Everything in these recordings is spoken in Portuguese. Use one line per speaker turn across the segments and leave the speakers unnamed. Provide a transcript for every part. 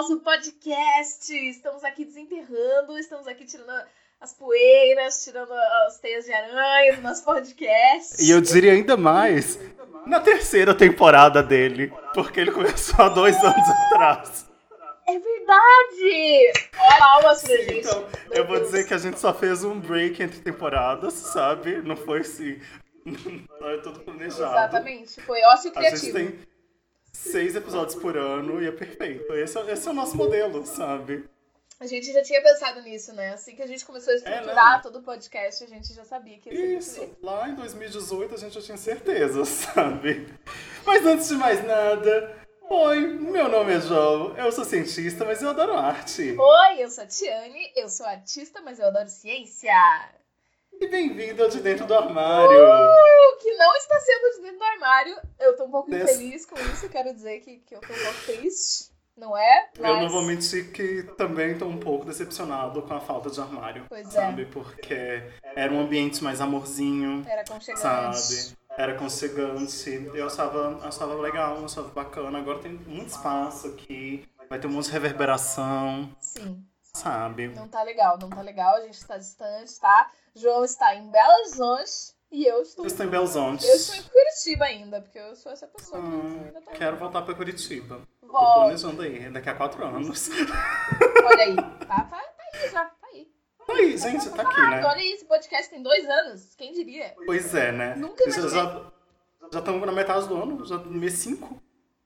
nosso podcast. Estamos aqui desenterrando, estamos aqui tirando as poeiras, tirando as teias de aranha do nosso podcast.
E eu diria ainda mais, na terceira temporada dele, porque ele começou há dois anos atrás.
É verdade! Olha palmas pra gente.
Então,
Meu
eu vou
Deus.
dizer que a gente só fez um break entre temporadas, sabe? Não foi assim. Não é tudo planejado.
Exatamente. Foi ócio
A gente
criativo.
tem seis episódios por ano e é perfeito. Esse é, esse é o nosso modelo, sabe?
A gente já tinha pensado nisso, né? Assim que a gente começou a estruturar
né?
todo o podcast, a gente já sabia que ia
Isso, lá em 2018 a gente já tinha certeza, sabe? Mas antes de mais nada, oi, meu nome é João, eu sou cientista, mas eu adoro arte.
Oi, eu sou a Tiane, eu sou artista, mas eu adoro ciência.
E bem-vindo ao De Dentro do Armário.
O que não está sendo de dentro do armário. Eu tô um pouco
Des-
infeliz com isso, quero dizer que, que eu tô um pouco triste, não é?
Eu
Mas-
não vou mentir que também tô um pouco decepcionado com a falta de armário,
Pois é.
sabe? Porque era um ambiente mais amorzinho,
Era aconchegante.
sabe? Era aconchegante. Eu achava, achava legal, achava bacana. Agora tem muito espaço aqui, vai ter um monte de reverberação,
Sim,
sabe?
não tá legal, não tá legal, a gente tá distante, tá? João está em Belo Horizonte e eu estou...
Eu estou em Belzonte.
Eu estou em Curitiba ainda, porque eu sou essa pessoa que
Hum,
ainda tô...
quero voltar pra Curitiba. Tô
Volta.
planejando aí, daqui a quatro anos.
Olha aí, tá, tá, tá aí já, tá aí.
Aí, gente, tá aqui,
Ah,
né?
olha aí, esse podcast tem dois anos, quem diria?
Pois é, né?
Nunca imaginei.
já, já estamos na metade do ano, já no mês 5.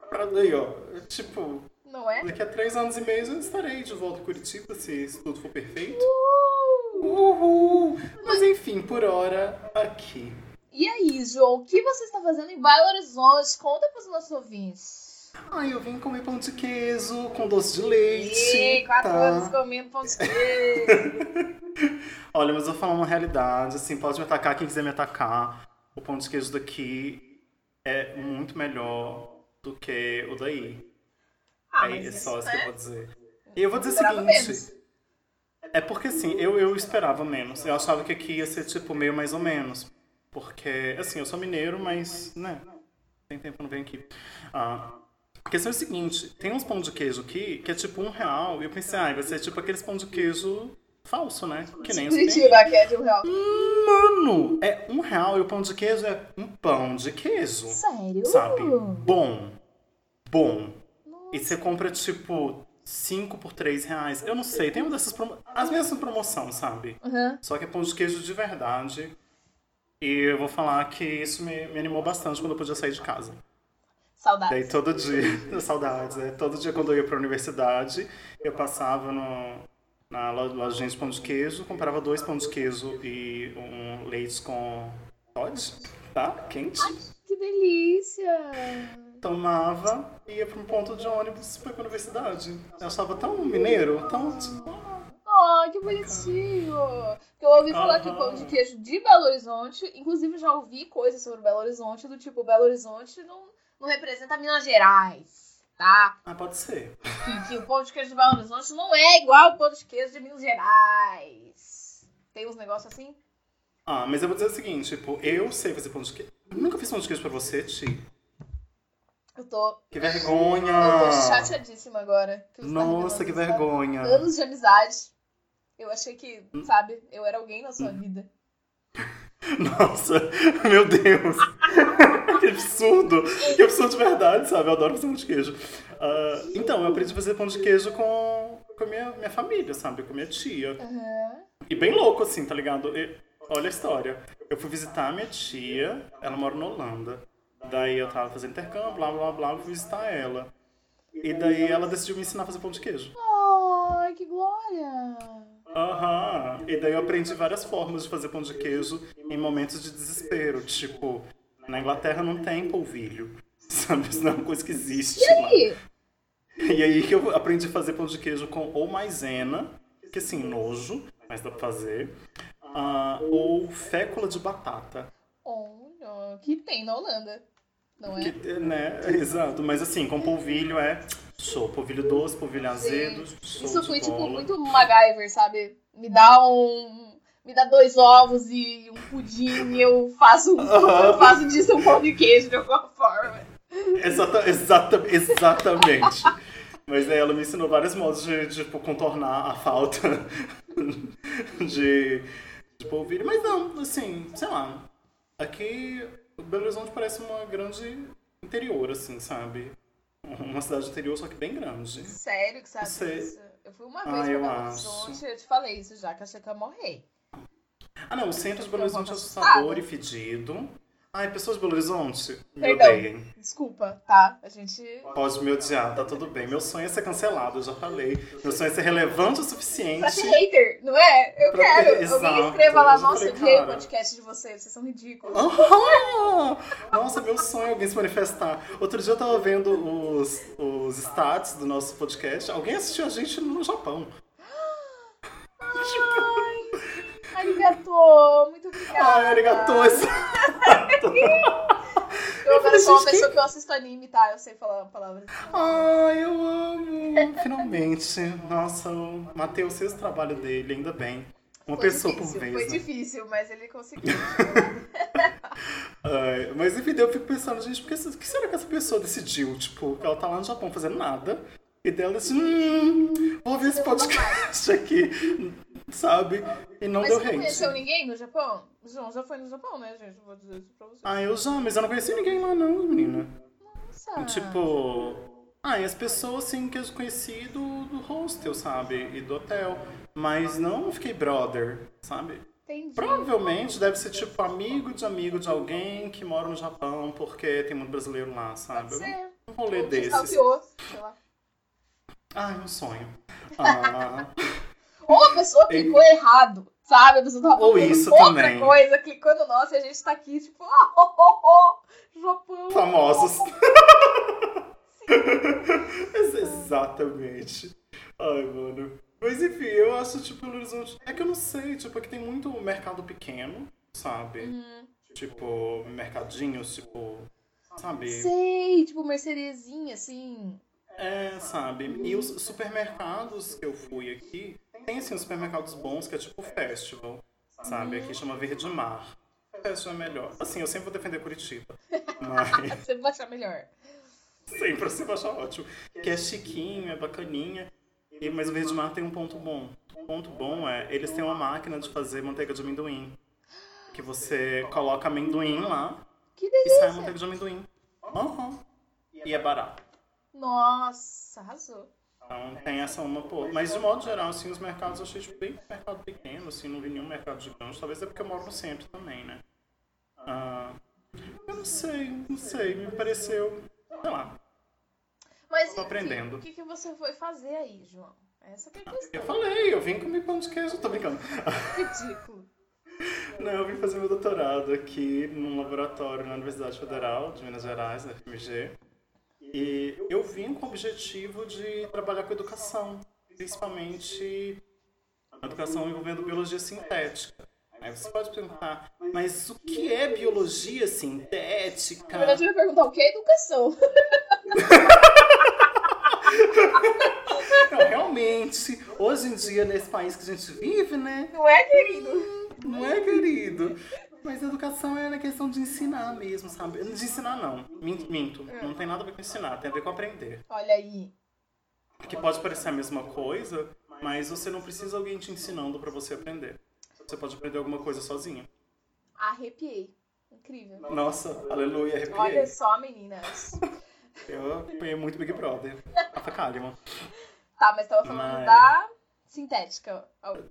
Pra daí, ó. Tipo,
Não é?
daqui a três anos e meio eu estarei de volta em Curitiba, se, tudo for perfeito.
Uh!
Uhul! Mas enfim, por hora, aqui.
E aí, João, o que você está fazendo em Belo Horizonte? Conta para os nossos ouvintes.
Ai, eu vim comer pão de queijo com doce de leite.
Ih, quatro
tá?
anos comendo pão de queijo.
Olha, mas eu vou falar uma realidade, assim, pode me atacar quem quiser me atacar. O pão de queijo daqui é muito melhor do que o daí.
Ah,
é, é só isso que eu
né?
vou dizer. E eu vou dizer o seguinte. É porque assim, eu, eu esperava menos. Eu achava que aqui ia ser tipo meio mais ou menos. Porque, assim, eu sou mineiro, mas, né? Tem tempo que não venho aqui. Ah, a questão é o seguinte, tem uns pão de queijo aqui que é tipo um real. E eu pensei, ah, vai ser tipo aqueles pão de queijo falso, né? Que nem os.
Curitiba, que é de um real.
Mano, é um real e o pão de queijo é um pão de queijo.
Sério?
Sabe? Bom. Bom. E você compra, tipo, 5 por 3 reais. Eu não sei, tem uma dessas promo... As minhas são promoção, sabe?
Uhum.
Só que é pão de queijo de verdade. E eu vou falar que isso me, me animou bastante quando eu podia sair de casa.
Saudades.
Daí todo dia, saudades, né? Todo dia quando eu ia pra universidade, eu passava no, na lo- lojinha de pão de queijo, comprava dois pão de queijo e um leite com Todd, tá? Quente.
Que delícia.
Tomava e ia pra um ponto de ônibus pra ir pra universidade. Eu achava tão mineiro, tão tipo,
Oh, que bonitinho. Porque eu ouvi falar que
Aham.
pão de queijo de Belo Horizonte, inclusive já ouvi coisas sobre Belo Horizonte, do tipo, Belo Horizonte não, não representa Minas Gerais, tá?
ah, pode ser.
Que, que o pão de queijo de Belo Horizonte não é igual ao pão de queijo de Minas Gerais. Tem uns negócios assim?
Ah, mas eu vou dizer o seguinte, tipo, eu sei fazer pão de queijo. Eu nunca fiz pão de queijo pra você, Ti.
Eu tô,
Que vergonha!
eu tô chateadíssima agora. que tá
Nossa, que
revelando isso.
vergonha.
Anos de amizade. Eu achei que, sabe, eu era alguém na sua vida.
Nossa, meu Deus. que absurdo. Que absurdo de verdade, sabe? Eu adoro fazer pão de queijo. Ah, então, eu aprendi a fazer pão de queijo com, com a minha, minha família, sabe? Com minha tia.
Aham.
E bem louco, assim, tá ligado? E- olha a história. Eu fui visitar a minha tia, ela mora na Holanda. Daí eu tava fazendo intercâmbio, blá, blá, blá, fui visitar ela. E daí ela decidiu me ensinar a fazer pão de queijo.
Ai, que glória!
Aham. E daí eu aprendi várias formas de fazer pão de queijo em momentos de desespero. Tipo, na Inglaterra não tem polvilho. Sabe? Isso não é uma coisa que existe lá.
E
E aí que eu aprendi a fazer pão de queijo com ou maisena, que assim, nojo, mas dá pra fazer. ah, ou fécula de batata.
Olha, que tem na Holanda, não é?
Que, né? Exato. Mas assim, com polvilho é show. Polvilho doce, polvilho azedo.
Isso
de
foi tipo
bola.
muito MacGyver, sabe? Me dá um. Me dá dois ovos e um pudim e eu faço, eu faço disso um pão de queijo de alguma forma.
Exata, exata, exatamente. Mas aí ela me ensinou vários modos de, tipo, contornar a falta de, de polvilho. Mas não, assim, sei lá. Aqui, Belo Horizonte parece uma grande interior, assim, sabe? Uma cidade interior, só que bem grande.
Sério que sabe
Sei.
isso? Eu fui uma
Ah,
vez
eu
pra Belo
acho.
Horizonte, eu te falei isso já, que achei que eu ia morrer.
Ah, não, o centro de Belo Horizonte é assustador
assustada.
e fedido. Ai, pessoas de Belo Horizonte, me
Perdão.
odeiem.
Desculpa, tá? A gente.
Pode me odiar, tá tudo bem. Meu sonho é ser cancelado, eu já falei. Meu sonho é ser relevante o suficiente.
Pra ser hater, não é? Eu
Pra
quero.
ter-
Alguém
exato.
escreva lá, nossa, eu vi o podcast de vocês, vocês são ridículos.
Ah! Nossa, meu sonho é alguém se manifestar. Outro dia eu tava vendo os, os stats do nosso podcast. Alguém assistiu a gente no Japão.
Ai, arigato, muito obrigada.
Ai,
Eu agora sou uma pessoa que eu assisto anime, tá? Eu sei falar palavras.
Ai, eu amo. Finalmente. Nossa, o Matheus fez o trabalho dele, ainda bem. Uma
Foi
pessoa
difícil,
por vez.
Foi
né?
difícil, mas ele conseguiu.
Ai, mas enfim, eu fico pensando, gente, por que, o que será que essa pessoa decidiu? Tipo, ela tá lá no Japão fazendo nada. E dela disse, hum, vou ver esse podcast aqui, sabe? E não
mas
deu
você não
hate.
conheceu ninguém no Japão? João já foi no Japão, né, gente? Vou dizer isso pra você.
Ah, eu já, mas eu não conheci ninguém lá não, menina.
Nossa.
Tipo, ah, e as pessoas assim que eu conheci do, do hostel, sabe? E do hotel. Mas não fiquei brother, sabe?
Entendi.
Provavelmente deve ser tipo amigo de amigo de alguém que mora no Japão, porque tem muito brasileiro lá, sabe?
Pode ser.
Um rolê
Ou
desses.
stalkeou, sei lá.
Ai, um sonho. Ah,
Ou a pessoa clicou errado, sabe? A pessoa tava
Ou isso
outra
também.
coisa, clicou no nosso e a gente tá aqui, tipo, ah, oh, oh, oh, Japão.
famosos. Ex- Exatamente. Ai, mano. Mas enfim, eu acho, tipo, Belo Horizonte. É que eu não sei, tipo, aqui tem muito mercado pequeno, sabe?
Uhum.
Tipo, mercadinhos, tipo. Sabe?
Sei, tipo, mercearia assim.
É, sabe? E os supermercados que eu fui aqui, tem assim supermercados bons que é tipo festival, sabe? Aqui chama Verde Mar. Festival é melhor. Assim, eu sempre vou defender Curitiba. Mas
Você vai achar melhor.
sempre você vai achar ótimo. Que é chiquinho, é bacaninha. E, mas o Verde Mar tem um ponto bom. O ponto bom é, eles têm uma máquina de fazer manteiga de amendoim. Que você coloca amendoim lá
Que
e sai manteiga de amendoim. Aham. E é barato.
Nossa, arrasou.
Então tem essa uma, pô. Mas de modo geral, assim, os mercados eu achei tipo, bem mercado pequeno, assim, não vi nenhum mercado gigante. Talvez é porque eu moro no centro também, né? Ah, eu não sei, não sei, me pareceu. Sei lá.
Mas
Tô aprendendo.
o que, que você foi fazer aí, João? Essa que é a
Eu
questão.
falei, eu vim comer pão de queijo, tô brincando.
Ridículo.
Não, eu vim fazer meu doutorado aqui num laboratório na Universidade Federal de Minas Gerais, na FMG. E eu vim com o objetivo de trabalhar com educação, principalmente educação envolvendo biologia sintética. Aí você pode perguntar, mas o que é biologia sintética?
Na verdade, eu ia perguntar o que é educação.
Não, realmente, hoje em dia, nesse país que a gente vive, né?
Não é, querido?
Não é, querido? Mas educação é na questão de ensinar mesmo, sabe? De ensinar, não. Minto. Não tem nada a ver com ensinar, tem a ver com aprender.
Olha aí.
Que pode parecer a mesma coisa, mas você não precisa alguém te ensinando pra você aprender. Você pode aprender alguma coisa sozinho.
Arrepiei. Incrível.
Nossa, aleluia, arrepiei.
Olha só, meninas.
Eu acompanhei muito Big Brother. Rafa Kalimann.
Tá, mas tava falando
Mas-
da sintética.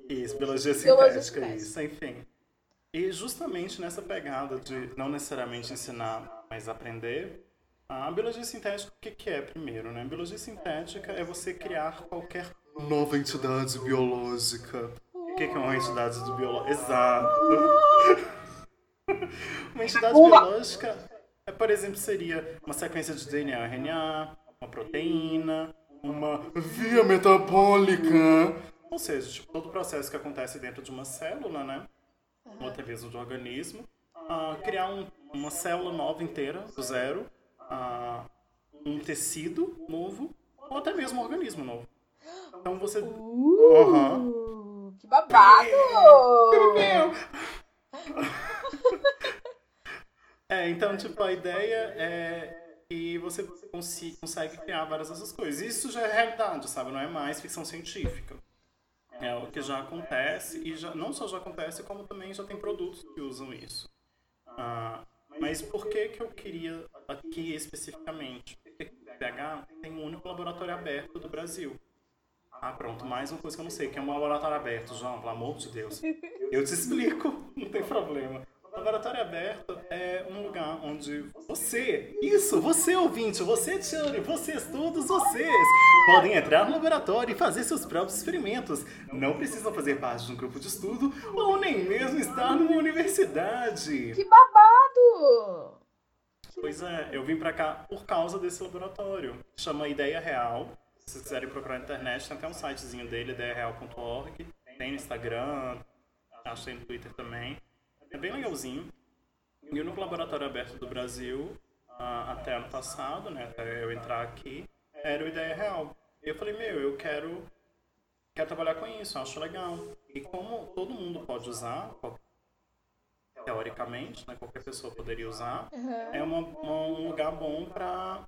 Isso, biologia
Biologia
sintética,
sintética.
isso, enfim. E justamente nessa pegada de não necessariamente ensinar, mas aprender, a biologia sintética, o que, que é primeiro, né? Biologia sintética é você criar qualquer nova entidade biológica. O que, que é uma entidade biológica? Exato. uma entidade biológica, é, por exemplo, seria uma sequência de DNA, RNA, uma proteína, uma via metabólica. Ou seja, tipo, todo o processo que acontece dentro de uma célula, né? Ou até mesmo do organismo. ah, criar um- uma célula nova inteira, do zero. ah, um tecido novo. Ou até mesmo um organismo novo. Então você...
Uh, Que babado!
É, então, tipo, a ideia é e você consegue criar várias dessas coisas. Isso já é realidade, sabe? Não é mais ficção científica. É o que já acontece e já, não só já acontece, como também já tem produtos que usam isso. Ah, mas por que que eu queria aqui especificamente? Porque tem um único laboratório aberto do Brasil. Ah, pronto, mais uma coisa que eu não sei, que é um laboratório aberto, João, pelo amor de Deus. Eu te explico, não tem problema. Laboratório aberto é um lugar onde você, isso, você ouvinte, você Tiane, vocês, todos vocês, podem entrar no laboratório e fazer seus próprios experimentos. Não precisam fazer parte de um grupo de estudo ou nem mesmo estar numa universidade.
Que babado!
Pois é, eu vim pra cá por causa desse laboratório. Chama Ideia Real. Se vocês quiserem procurar na internet, tem até um sitezinho dele, ideiareal.org. Tem no Instagram, acho que tem no Twitter também. É bem legalzinho. E o Laboratório Aberto do Brasil, até ano passado, né, até eu entrar aqui, era o Ideia Real. E eu falei, meu, eu quero, quero trabalhar com isso, acho legal. E como todo mundo pode usar, teoricamente, né, qualquer pessoa poderia usar, uhum. é uma, uma, um lugar bom para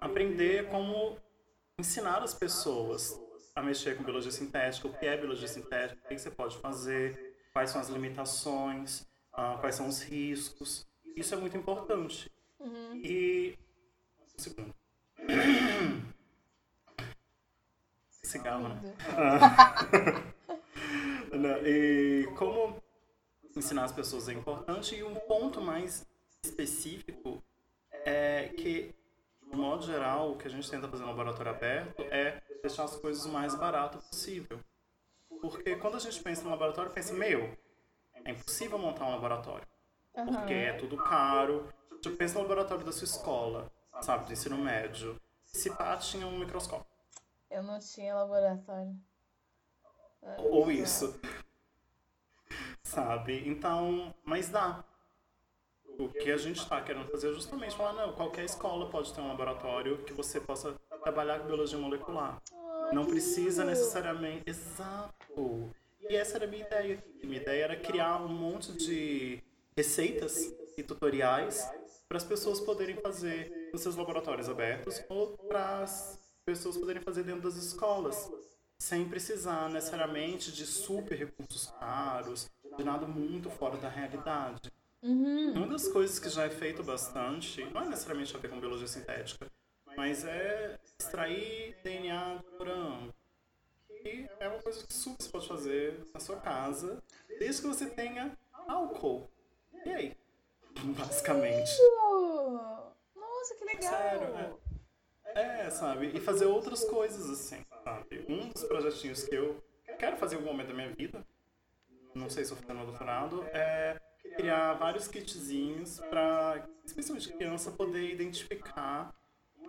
aprender como ensinar as pessoas a mexer com biologia sintética, o que é biologia sintética, o que você pode fazer, quais são as limitações, uh, quais são os riscos. Isso é muito importante. Uhum. E. Um segundo. Cigarro, né? e como ensinar as pessoas é importante. E um ponto mais específico é que, de modo geral, o que a gente tenta fazer no laboratório aberto é deixar as coisas o mais barato possível. Porque quando a gente pensa no laboratório, pensa, meu, é impossível montar um laboratório. Uhum. Porque é tudo caro. Tipo, pensa no laboratório da sua escola, sabe, do ensino médio. Se pá, tinha um microscópio.
Eu não tinha laboratório.
Ou isso. sabe? Então, mas dá. O que a gente está querendo fazer é justamente falar, não, qualquer escola pode ter um laboratório que você possa trabalhar com biologia molecular. Não precisa necessariamente. Exato. E essa era a minha ideia. Minha ideia era criar um monte de receitas e tutoriais para as pessoas poderem fazer nos seus laboratórios abertos ou para as pessoas poderem fazer dentro das escolas, sem precisar necessariamente de super recursos caros, de nada muito fora da realidade. Uhum. Uma das coisas que já é feito bastante, não é necessariamente a ver com biologia sintética, mas é extrair DNA de morango. E é uma coisa que super você pode fazer na sua casa, desde que você tenha álcool. E aí? Basicamente.
Nossa, que legal!
Sério, é. é, sabe? E fazer outras coisas assim, sabe? Um dos projetinhos que eu quero fazer em algum momento da minha vida, não sei se eu no doutorado, é criar vários kitzinhos para, especialmente criança, poder identificar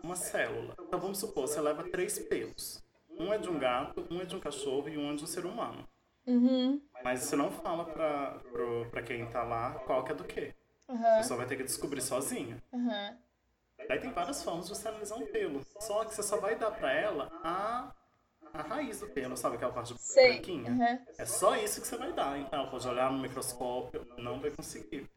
uma célula. Então vamos supor, você leva três pelos. Um é de um gato, um é de um cachorro e um é de um ser humano. Uhum. Mas você não fala pra, pro, pra quem tá lá qual que é do quê. Uhum. Você só vai ter que descobrir sozinho. Uhum. Daí tem várias formas de você analisar um pelo. Só que você só vai dar pra ela a, a raiz do pelo, sabe aquela parte branquinha? Uhum. É só isso que você vai dar. Então ela pode olhar no microscópio, não vai conseguir.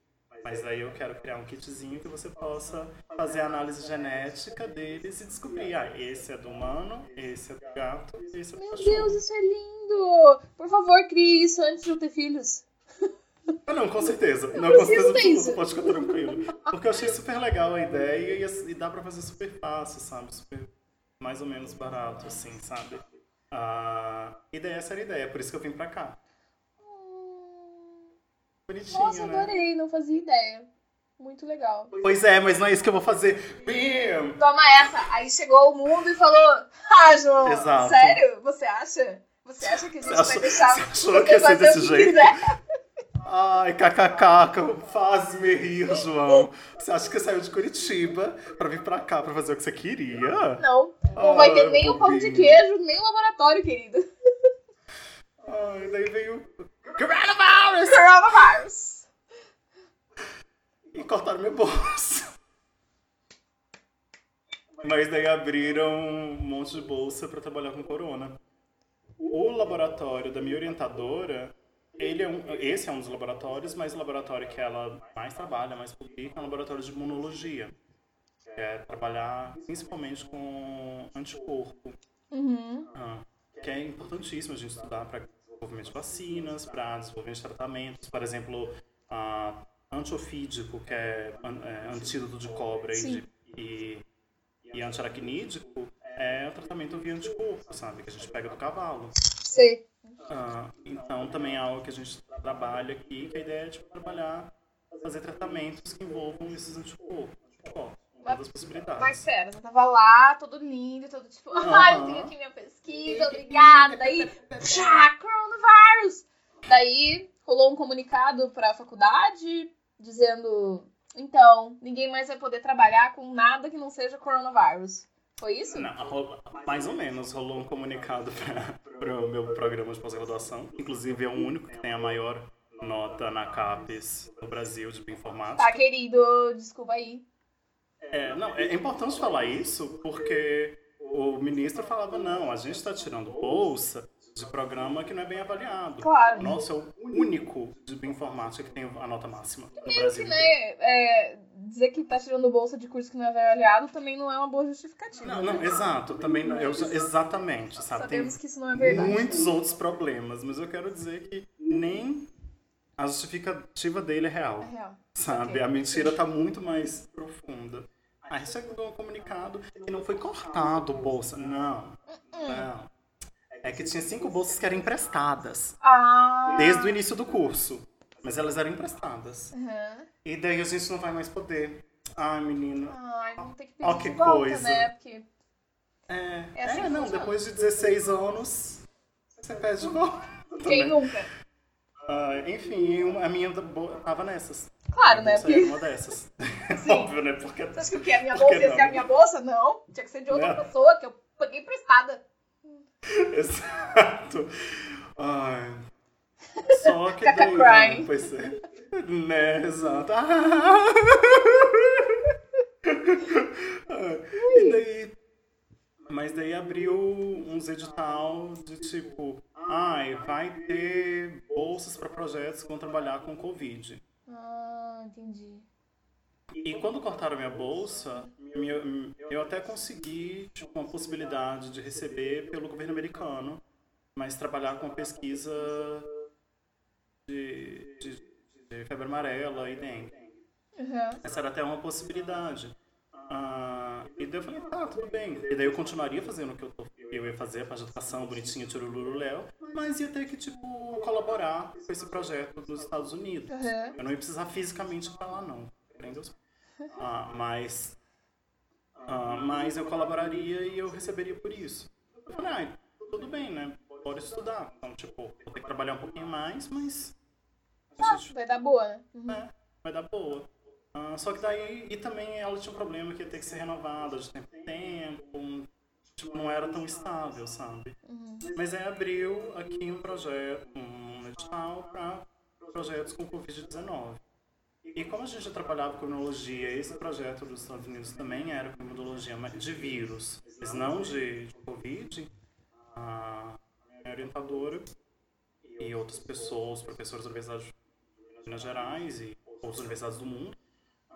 Mas aí eu quero criar um kitzinho que você possa fazer a análise genética deles e descobrir, ah, esse é do humano, esse é do gato, esse é do
Meu
cachorro.
Deus, isso é lindo! Por favor, crie isso antes de eu ter filhos.
Ah, não, com certeza. Eu não, com certeza absoluta, pode ficar tranquilo. Porque eu achei super legal a ideia e, e dá pra fazer super fácil, sabe? Super, mais ou menos barato, assim, sabe? A ideia essa era a ideia, por isso que eu vim pra cá.
Bonitinho, Nossa, né? adorei, não fazia ideia. Muito legal.
Pois é, mas não é isso que eu vou fazer. Bim!
Toma essa. Aí chegou o mundo e falou: Ah, João, Exato. sério? Você acha? Você acha que a gente vai achou, deixar você
achou que ia ser desse jeito? Quiser? Ai, kkk, faz-me rir, João. Você acha que saiu de Curitiba pra vir pra cá pra fazer o que você queria?
Não. Não vai ter nem o pão de queijo, nem o laboratório, querido.
Ai, daí veio Coronavirus!
Coronavirus!
E cortaram meu bolso. Mas daí abriram um monte de bolsa para trabalhar com corona. O laboratório da minha orientadora, ele é um, esse é um dos laboratórios, mas o laboratório que ela mais trabalha, mais publica, é um laboratório de imunologia. que é trabalhar principalmente com anticorpo,
Uhum.
ah, que é importantíssimo a gente estudar para desenvolvimento de vacinas, para desenvolvimento de tratamentos, por exemplo, ah, antiofídico, que é, é antídoto de cobra e,
Sim.
e, e antiaracnídico, é o tratamento via anticorpo, sabe? Que a gente pega do cavalo.
Sei.
Ah, então também é algo que a gente trabalha aqui, que a ideia é tipo, trabalhar, fazer tratamentos que envolvam esses anticorpos. anticorpos todas as possibilidades.
Mas sério, você tava lá, todo lindo, todo tipo, ai, eu tenho aqui minha pesquisa, obrigada. Daí, já, coronavírus! Daí rolou um comunicado pra faculdade dizendo, então, ninguém mais vai poder trabalhar com nada que não seja coronavírus. Foi isso?
Não, mais ou menos rolou um comunicado para o meu programa de pós-graduação. Inclusive é o único que tem a maior nota na CAPES no Brasil de bioinformática.
Tá, querido, desculpa aí.
É, não, é importante falar isso porque o ministro falava, não, a gente está tirando bolsa de programa que não é bem avaliado.
Claro.
Nossa, é o único de bioinformática que tem a nota máxima no Brasil.
que, né, é, dizer que tá tirando bolsa de curso que não é avaliado também não é uma boa justificativa.
Não, não, exato, também não- eu, exatamente, sabe? Tem
Sabemos que isso não é verdade.
muitos outros problemas, mas eu quero dizer que nem a justificativa dele é real.
É real.
sabe?
Ok.
A mentira tá muito mais profunda. Aí chegou um comunicado que não foi cortado bolsa. Não, não. É que tinha cinco bolsas que eram emprestadas
Ah.
desde o início do curso. Mas elas eram emprestadas.
Aham.
E daí a gente não vai mais poder. Ai, menina.
Ai, vamos ter que pedir
Ó, que
volta,
coisa.
né? Porque
É,
É assim
é, não,
funciona.
depois de 16 anos, você pede de volta.
quem nunca?
Ah, enfim, a minha tava nessas.
Claro, né?
Essa é
Porque
uma dessas. Óbvio, né? Porque
você acha que o que a minha bolsa ia ser a
não?
minha bolsa? Não. Tinha que ser de outra
Não.
pessoa que eu paguei emprestada.
Exato. Ai. Só que
Caca
daí.
crying.
Pois é. Né, exato. Ah. E daí. Mas daí abriu uns edital de tipo. Ai, vai ter bolsas para projetos que vão trabalhar com Covid.
Ah, entendi.
E quando cortaram minha bolsa, eu até consegui tipo, uma possibilidade de receber pelo governo americano, mas trabalhar com pesquisa de, de, de febre amarela e dengue.
Uhum.
Essa era até uma possibilidade. Ah, e daí eu falei, tá, tudo bem. E daí eu continuaria fazendo o que eu, tô, eu ia fazer, a educação bonitinha, tchuruluruléu, mas ia ter que, tipo, colaborar com esse projeto nos Estados Unidos.
Uhum.
Eu não ia precisar fisicamente pra lá, não. Ah, mas, ah, mas eu colaboraria e eu receberia por isso. Eu falei, ah, tudo bem, né? Bora estudar. Então, tipo, vou ter que trabalhar um pouquinho mais, mas
Ah,
gente
vai dar boa, né? Uhum.
né, vai dar boa. Ah, só que daí, e também ela tinha um problema que ia ter que ser renovada de tempo em tempo, tipo, não era tão estável, sabe?
Uhum.
Mas aí abriu aqui um projeto, um edital para projetos com Covid-19. E como a gente já trabalhava com imunologia, esse projeto dos Estados Unidos também era com imunologia de vírus, mas não de, de Covid, a minha orientadora e outras pessoas, professores da Universidade de Minas Gerais e outras universidades do mundo,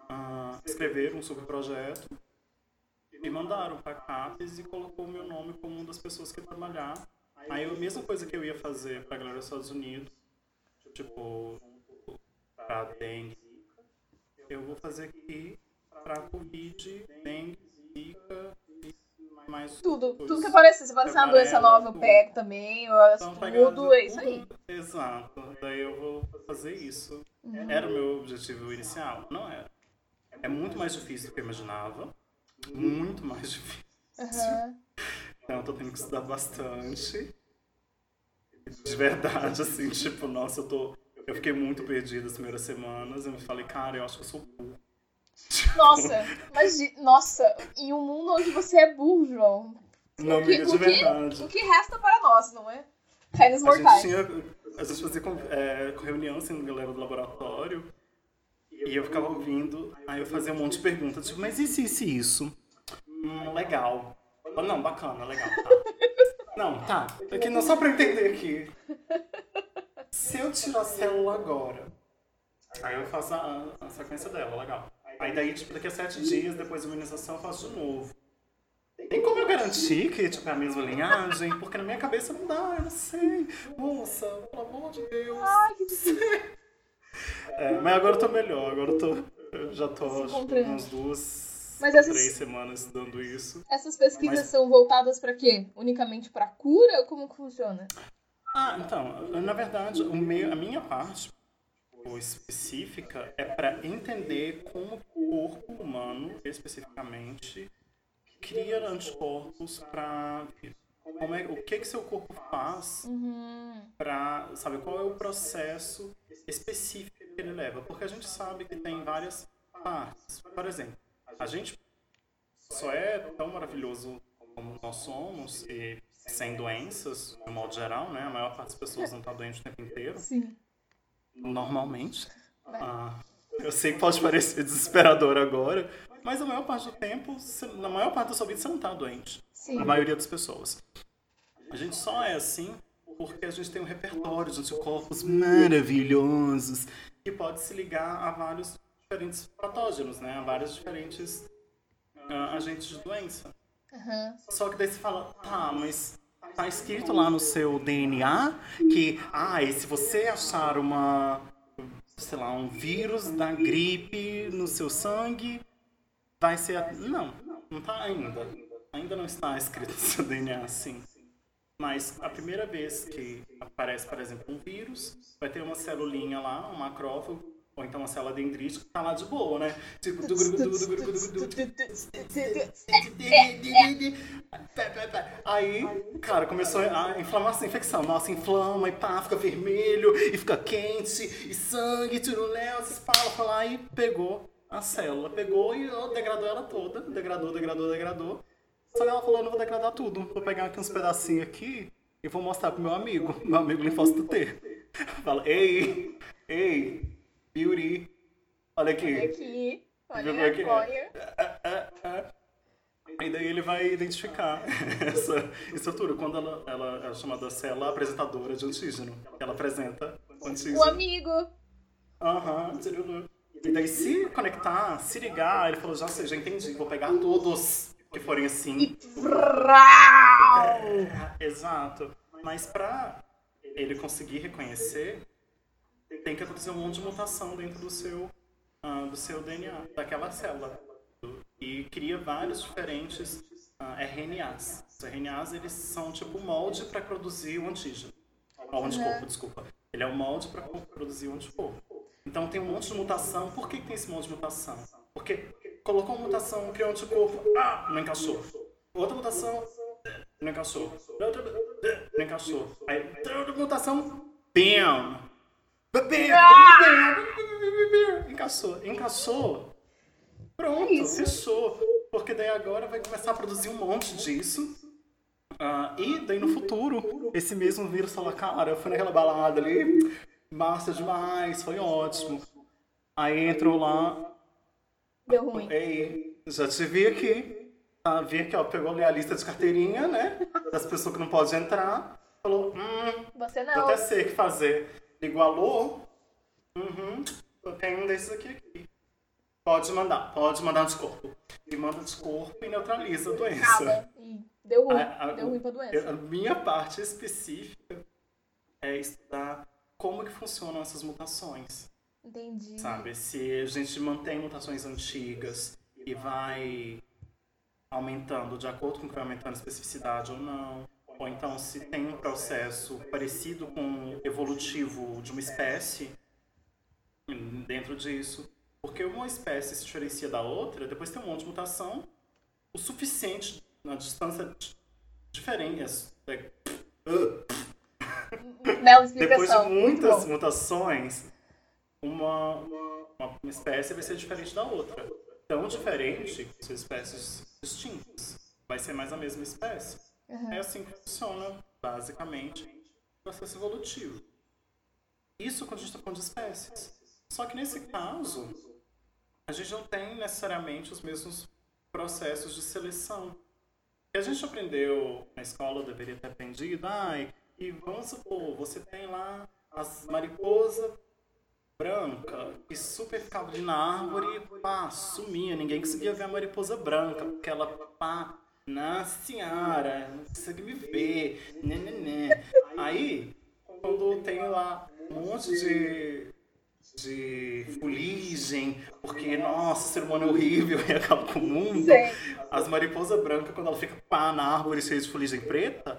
ah, escreveram um subprojeto e mandaram para a CAPES e colocou o meu nome como uma das pessoas que ia trabalhar. Aí a mesma coisa que eu ia fazer para a galera dos Estados Unidos, tipo, para dengue, eu vou fazer aqui para Covid, dengue, zika e mais
Tudo, tudo que aparecer. Se aparecer uma doença nova, eu
tudo.
pego também, eu
Então,
estudo, é isso aí.
tudo. Exato. Daí eu vou fazer isso. Era o meu objetivo inicial? Não era. É muito mais difícil do que eu imaginava. Muito mais difícil.
Uhum.
Então eu tô tendo que estudar bastante. De verdade, assim, tipo, nossa, eu tô. Eu fiquei muito perdida as primeiras semanas. Eu me falei, cara, eu acho que eu sou burro.
Nossa, mas nossa, em um mundo onde você é burro, João.
Não,
o, que,
amiga, de
o, que,
verdade.
o que resta para nós, não é? Reinos
A gente
mortais.
tinha. A gente fazia é, reunião assim, com a galera do laboratório. E eu ficava ouvindo, aí eu fazia um monte de perguntas, tipo, mas isso, isso e isso? Hum, legal. Não, bacana, legal, tá. Não, tá. Aqui, não, só pra entender aqui. Se eu tiro a célula agora, aí eu faço a, a sequência dela, legal. Aí daí, tipo, daqui a sete dias, depois da imunização, eu faço de novo. Tem como eu garantir que tipo, é a mesma linhagem? Porque na minha cabeça não dá, eu não sei. Moça, pelo amor de Deus.
Ai, que.
É, mas agora eu tô melhor, agora eu tô. Eu já tô acho, umas duas,
Mas essas-
três semanas dando isso.
Essas pesquisas
Mas-
são voltadas pra quê? Unicamente pra cura ou como que funciona?
Ah, então, na verdade, o meu, a minha parte específica é para entender como o corpo humano, especificamente, cria anticorpos para como é, o que que seu corpo faz
Uhum.
para, sabe, qual é o processo específico que ele leva, porque a gente sabe que tem várias partes. Por exemplo, a gente só é tão maravilhoso como nós somos e sem doenças, de modo geral, né? A maior parte das pessoas não está doente o tempo inteiro,
Sim.
normalmente. Ah, eu sei que pode parecer desesperador agora, mas a maior parte do tempo, na maior parte da sua vida, você não está doente.
Sim.
A maioria das pessoas. A gente só é assim porque a gente tem um repertório de anticorpos maravilhosos que pode se ligar a vários diferentes patógenos, né? A vários diferentes ah, agentes de doença.
Aham.
Só que daí você fala, tá, mas tá escrito lá no seu DNA que, ah, e se você achar uma, sei lá, um vírus da gripe no seu sangue, vai ser. Não, não tá ainda. Ainda não está escrito no seu DNA assim. Mas a primeira vez que aparece, por exemplo, um vírus, vai ter uma celulinha lá, um macrófago, ou então a célula dendrítica tá lá de boa, né? Tipo, do. Aí, cara, começou a inflamação, infecção. Nossa, inflama e pá, fica vermelho e fica quente e sangue, turuléu, essas espalha, lá e pegou a célula. Pegou e degradou ela toda. Degradou, degradou, degradou. Só que ela falou: não vou degradar tudo. Vou pegar aqui uns pedacinhos aqui e vou mostrar pro meu amigo, meu amigo linfócito T. Fala: ei, ei. Beauty, olha aqui.
Aqui. Olha
Viu
minha
aqui?
coia.
E daí ele vai identificar essa estrutura. Quando ela, ela é chamada célula apresentadora de antígeno. Ela apresenta o antígeno.
O amigo.
Aham, tirou. E daí se conectar, se ligar, ele falou, já sei, já entendi, vou pegar todos que forem assim.
Vrau!
É, exato. Mas pra ele conseguir reconhecer, tem que acontecer um monte de mutação dentro do seu, ah, do seu DNA, daquela célula. E cria vários diferentes ah, RNAs. Os RNAs, eles são tipo molde para produzir o antígeno. O anticorpo, desculpa. Ele é o molde para produzir o anticorpo. Então tem um monte de mutação. Por que que tem esse monte de mutação? Porque colocou uma mutação, criou um anticorpo, ah, não encaixou. Outra mutação, não encaixou. Outra, não encaixou. Aí, outra mutação, bam! Bam! Encaixou. Encaixou. Pronto,
Isso.
fechou. Porque daí agora vai começar a produzir um monte disso. Ah, e daí no futuro, esse mesmo vírus fala, cara, eu fui naquela balada ali, massa demais, foi ótimo. Aí entrou lá,
Deu ruim.
ei, já te vi aqui. Tá, vi aqui, ó, pegou ali a lista de carteirinha, né? Das pessoas que não podem entrar. Falou, hum,
Você
eu
não.
até sei o que fazer. Ligou, alô? Uhum, eu tenho um desses aqui, aqui. Pode mandar, pode mandar anticorpo. E manda anticorpo e neutraliza a doença.
E deu ruim.
A- a-
Deu ruim pra doença.
A minha parte específica é estudar como que funcionam essas mutações,
Entendi.
sabe? Se a gente mantém mutações antigas e vai aumentando de acordo com que vai aumentando a especificidade ou não, ou então se tem um processo parecido com o evolutivo de uma espécie dentro disso. Porque uma espécie se diferencia da outra, depois tem um monte de mutação, o suficiente na distância diferente. é,
Bela
Depois de muitas mutações, uma, uma, uma espécie vai ser diferente da outra. Tão diferente que são espécies distintas. Vai ser mais a mesma espécie.
Uhum.
É assim que funciona, basicamente, o processo evolutivo. Isso quando a gente está falando de espécies. Só que nesse caso, a gente não tem necessariamente os mesmos processos de seleção. E a gente aprendeu na escola, deveria ter aprendido, ai, e vamos supor, você tem lá as mariposas branca e super ficava ali na árvore e pá, sumia. Ninguém conseguia ver a mariposa branca, porque ela pá, na senhora, não consegue me ver, né, né, né. Aí, quando tem lá um monte de, de fuligem, porque, nossa, o ser humano é horrível e acaba com o mundo, as mariposas brancas, quando ela fica pá na árvore cheia de fuligem preta,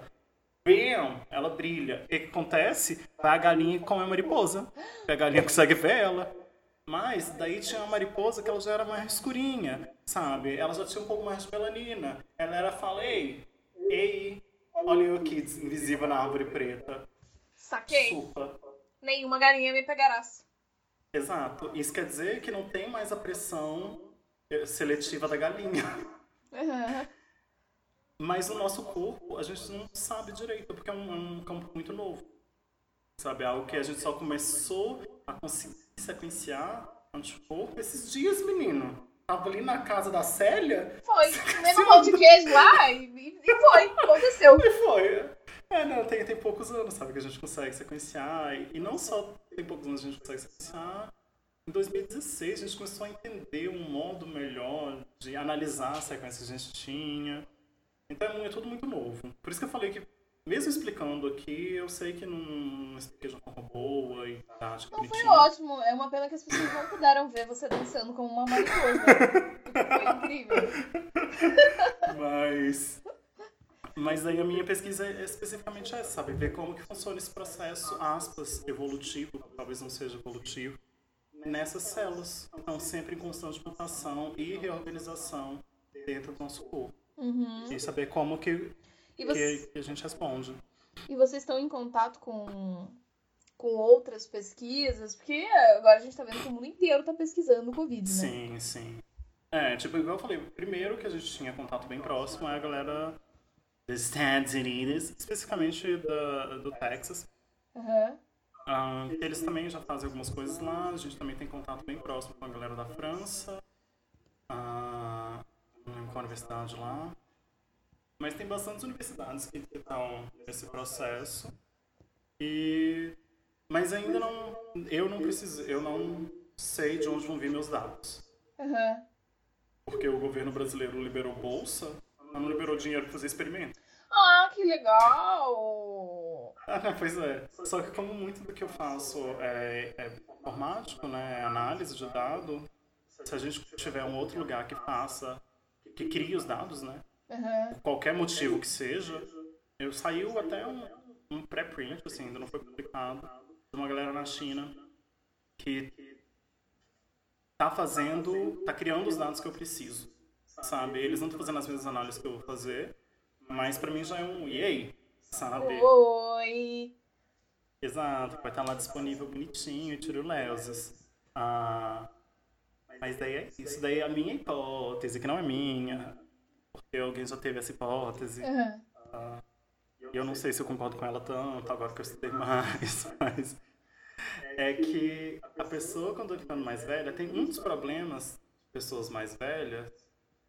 bam, ela brilha. O que, que acontece? Vai a galinha e come a mariposa. A galinha consegue ver ela. Mas daí tinha uma mariposa que ela já era mais escurinha, sabe? Ela já tinha um pouco mais de melanina. Ela era fala, ei, ei, olha eu aqui invisível na árvore preta.
Saquei.
Supa.
Nenhuma galinha me pegarás.
Exato. Isso quer dizer que não tem mais a pressão eh, seletiva da galinha.
Uhum.
Mas o nosso corpo, a gente não sabe direito, porque é um, é um campo muito novo. Sabe? Algo que a gente só começou a conseguir sequenciar anticorpo esses dias, menino. Tava ali na casa da Célia
Foi. Comendo pão de queijo lá e, e- foi. Aconteceu.
e foi. É, não, tem, tem poucos anos, sabe, que a gente consegue sequenciar. E, e não só tem poucos anos que a gente consegue sequenciar. Em 2016 a gente começou a entender um modo melhor de analisar as sequências que a gente tinha. Então é, é tudo muito novo. Por isso que eu falei que, mesmo explicando aqui, eu sei que não, expliquei de uma forma boa e tática,
Não, foi ótimo. É uma pena que as pessoas não puderam ver você dançando como uma mariposa. Foi incrível.
Mas. Mas aí a minha pesquisa é especificamente essa, sabe? Ver como que funciona esse processo, aspas, evolutivo, talvez não seja evolutivo, nessas células. Então, sempre em constante mutação e reorganização dentro do nosso corpo.
Uhum.
E saber como que,
E, você-
que, a gente responde.
e vocês estão em contato com, com outras pesquisas? Porque agora a gente tá vendo que o mundo inteiro tá pesquisando o Covid, né?
Sim, sim. É, tipo, igual eu falei, primeiro que a gente tinha contato bem próximo é a galera dos Estados Unidos, especificamente da, do Texas.
Aham.
Ah, eles também já fazem algumas coisas lá, a gente também tem contato bem próximo com a galera da França, não lembro qual universidade lá. Mas tem bastantes universidades que estão nesse processo. E mas ainda não eu não preciso, eu não sei de onde vão vir meus dados.
Aham.
Porque o governo brasileiro liberou bolsa, mas não liberou dinheiro para fazer experimento.
Ah, que legal!
Ah, pois é. Só que como muito do que eu faço é, é informático, né, é análise de dado, se a gente tiver um outro lugar que faça, que crie os dados, né,
Aham.
por qualquer motivo que seja, eu saiu até um, um pré-print, assim, ainda não foi publicado, de uma galera na China que tá fazendo, tá criando os dados que eu preciso, sabe? Eles não estão fazendo as mesmas análises que eu vou fazer, mas pra mim já é um e aí, sabe?
Oi!
Exato, vai estar lá disponível bonitinho, tiruleuses. Ah, mas daí é isso, daí é a minha hipótese, que não é minha, porque alguém já teve essa hipótese.
Aham.
ah, e eu não sei se eu concordo com ela tanto, agora que eu estudei mais, mas é que a pessoa, quando ficando mais velha, tem um dos problemas de pessoas mais velhas,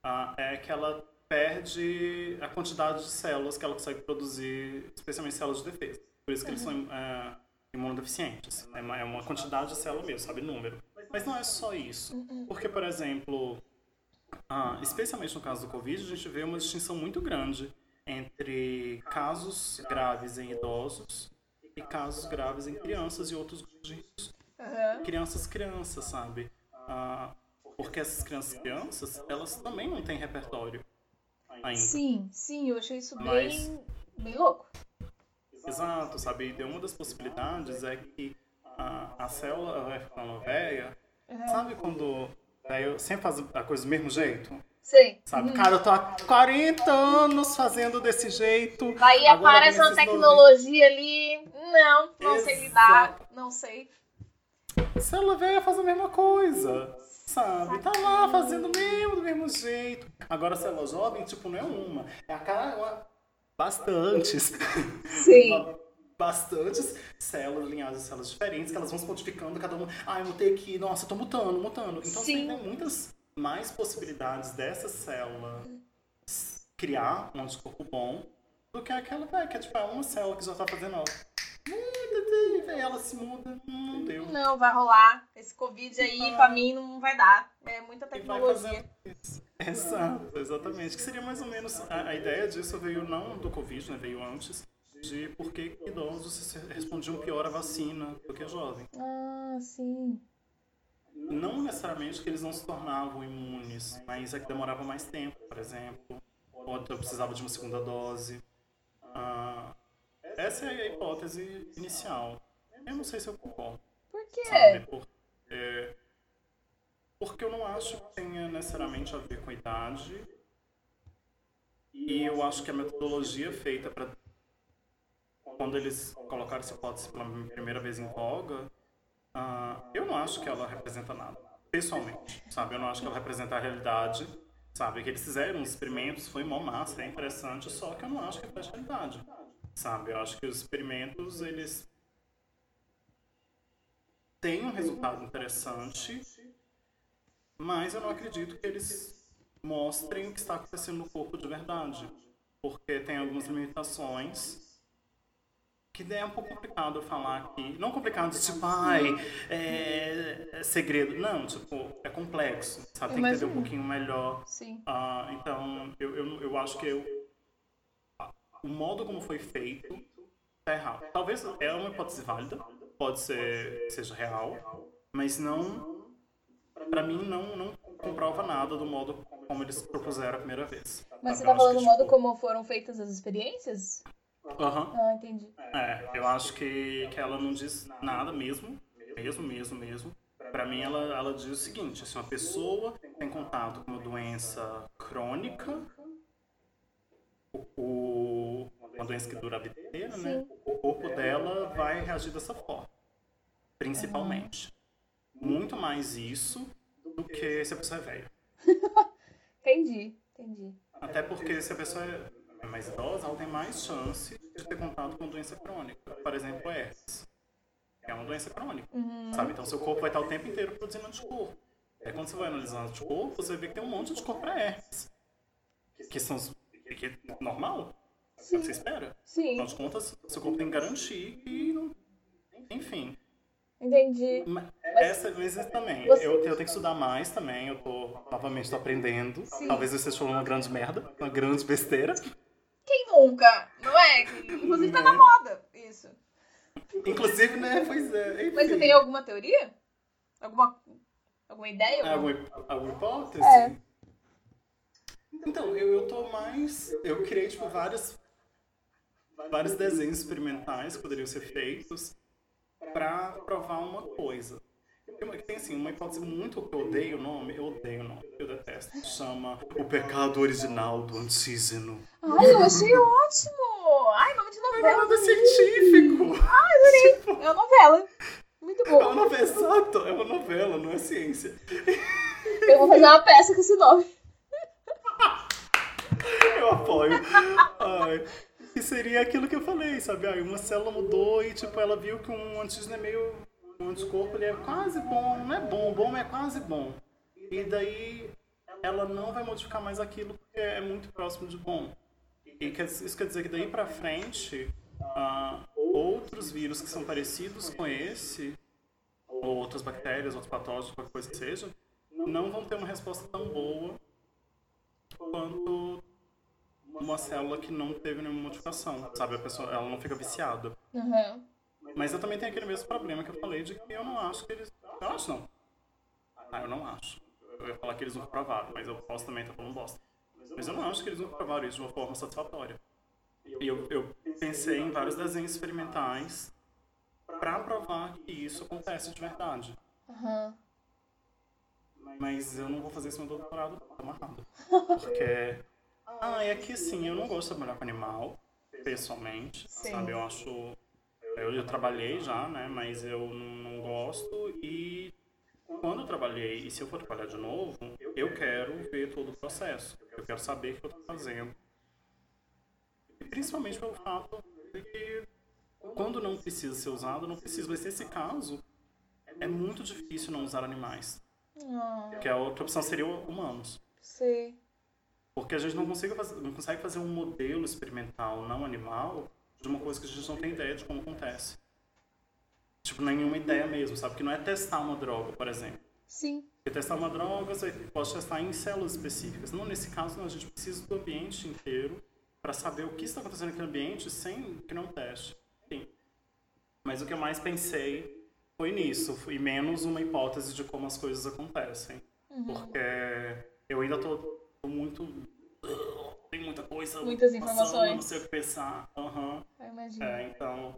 ah, é que ela perde a quantidade de células que ela consegue produzir, especialmente células de defesa. Por isso que eles são é, imunodeficientes. É uma, é uma quantidade de célula mesmo, sabe? Número. Mas não é só isso. Porque, por exemplo, ah, especialmente no caso do Covid, a gente vê uma distinção muito grande entre casos graves em idosos e casos graves em crianças e outros grupos de risco. Crianças, crianças, sabe? Ah, porque essas crianças, crianças, elas também não têm repertório ainda.
Sim, sim, eu achei isso
Mas-
bem, bem louco.
Exato, sabe? E uma das possibilidades é que a, a célula vai ficando velha. Sabe quando daí sempre faz a coisa do mesmo jeito?
Sei.
Sabe? Cara, eu tô há 40 anos fazendo desse jeito.
Aí
agora
aparece uma tecnologia ali. Não, não sei
Exato.
lidar. Não sei.
novinhos. Célula velha faz a mesma coisa. Sabe? Tá lá fazendo mesmo do mesmo jeito. Agora a célula jovem, tipo, não é uma. É a cara. Bastantes.
Sim.
Bastantes células, linhagens de células diferentes, que elas vão se modificando, cada uma. Ah, eu mutei aqui, nossa, eu tô mutando, mutando. Então
Sim.
você tem muitas mais possibilidades dessa célula criar um anticorpo bom do que aquela, velho, que é tipo é uma célula que já tá fazendo, ó. ver ela se muda, não deu.
Não, vai rolar. Esse Covid aí,
Ah.
pra mim, não vai dar. É muita tecnologia.
Exato, exatamente. Que seria mais ou menos. A, a ideia disso veio não do Covid, né? Veio antes. De por que idosos respondiam pior à vacina do que jovens.
Ah, sim.
Não necessariamente que eles não se tornavam imunes, mas é que demorava mais tempo, por exemplo. Ou então precisava de uma segunda dose. Ah, essa é a hipótese inicial. Eu não sei se eu concordo,
Por quê?
sabe? Porque, porque eu não acho que tenha necessariamente a ver com a idade. E eu acho que a metodologia feita para quando eles colocaram essa hipótese pela primeira vez em voga, ah, eu não acho que ela representa nada, pessoalmente, sabe? Eu não acho que ela representa a realidade, sabe? Que eles fizeram uns experimentos, foi mó massa, é interessante, só que eu não acho que reflete a realidade, sabe? Eu acho que os experimentos, eles têm um resultado interessante, mas eu não acredito que eles mostrem o que está acontecendo no corpo de verdade, porque tem algumas limitações que é um pouco complicado eu falar aqui. Não complicado, tipo, ai, é, é segredo. Não, tipo, é complexo, sabe? Tem que entender um pouquinho melhor.
Sim.
Ah, então, eu, eu, eu acho que eu, o modo como foi feito tá errado. Talvez é uma hipótese válida, pode ser seja real, mas não, pra mim, não, não comprova nada do modo como eles propuseram a primeira vez.
Mas você tá
acho
falando
que,
do modo
tipo,
como foram feitas as experiências?
Aham.
Ah, entendi.
É, eu acho que, que ela não diz nada mesmo, mesmo, mesmo, mesmo. Pra mim, ela, ela diz o seguinte, se uma pessoa tem contato com uma doença crônica, o, uma doença que dura a vida inteira, né? O corpo dela vai reagir dessa forma, principalmente. Muito mais isso do que se a pessoa é velha.
Entendi, entendi.
Até porque se a pessoa é mais idosa, ela tem mais chance de ter contato com doença crônica. Por exemplo, herpes. É uma doença crônica,
Uhum.
sabe? Então seu corpo vai estar o tempo inteiro produzindo anticorpo. Aí quando você vai analisar anticorpo, você vê que tem um monte de anticorpo para herpes. Que são que é normal. É o que você espera.
Sim,
Afinal de contas, seu corpo tem que garantir que não... Enfim.
entendi.
Mas Essa vezes também.
Você-
Eu, eu tenho que estudar mais também. Eu tô, novamente, tô aprendendo.
Sim.
Talvez eu esteja falando uma grande merda, uma grande besteira.
Quem nunca? Não é? Inclusive tá na moda isso.
Inclusive, né? Pois é. Enfim.
Mas você tem alguma teoria? Alguma, alguma ideia?
Alguma, hip- alguma hipótese?
É.
Então, eu, eu tô mais. Eu criei, tipo, vários, vários desenhos experimentais que poderiam ser feitos pra provar uma coisa. Tem, assim, uma hipótese muito que eu odeio o nome, eu odeio o nome, eu detesto. Chama O Pecado Original do Antígeno.
Ai, eu achei ótimo! Ai, nome de
Não é
novela.
nada científico!
É uma novela. Muito
É uma novela, exato, é uma novela, não é ciência.
Eu vou fazer uma peça com esse nome.
Eu apoio. Ai. E seria aquilo que eu falei, sabe? Ai, uma célula mudou e, tipo, ela viu que um antígeno é meio... Um anticorpo, ele é quase bom. Não é bom, bom, mas é quase bom. E daí, ela não vai modificar mais aquilo porque é muito próximo de bom. E isso quer dizer que daí pra frente, ah, outros vírus que são parecidos com esse, ou outras bactérias, outros patógenos, qualquer coisa que seja, não vão ter uma resposta tão boa quanto uma célula que não teve nenhuma modificação, sabe? A pessoa, ela não fica viciada.
Uhum.
Mas eu também tenho aquele mesmo problema que eu falei de que eu não acho que eles... Eu acho não. Ah, eu não acho. Eu ia falar que eles não provaram, mas eu posso também estar falando bosta. Mas eu não acho que eles não provaram isso de uma forma satisfatória. E eu, eu pensei em vários desenhos experimentais para provar que isso acontece de verdade.
Uhum.
Mas eu não vou fazer no meu doutorado, tá amarrado. Porque. Ah, é que assim, eu não gosto de trabalhar com animal, pessoalmente.
Sim.
Sabe, eu acho. Eu, eu trabalhei já, né? Mas eu não, não gosto. E quando eu trabalhei, e se eu for trabalhar de novo, eu quero ver todo o processo. Eu quero saber o que eu tô fazendo. E principalmente pelo fato de que quando não precisa ser usado, não precisa. Mas nesse caso, é muito difícil não usar animais.
Ah,
Que a outra opção seria humanos.
sei.
Porque a gente não consegue, fazer, não consegue fazer um modelo experimental não animal de uma coisa que a gente não tem ideia de como acontece. tipo, nenhuma ideia mesmo, sabe? Que não é testar uma droga, por exemplo.
Sim.
Porque testar uma droga, você pode testar em células específicas. Não, nesse caso, não, a gente precisa do ambiente inteiro para saber o que está acontecendo naquele ambiente sem que não teste. Enfim. Mas o que eu mais pensei foi nisso, e menos uma hipótese de como as coisas acontecem.
Uhum.
Porque eu ainda tô muito. Tem muita coisa.
Muitas informações.
Não sei o que pensar.
Eu imagino.
É, então.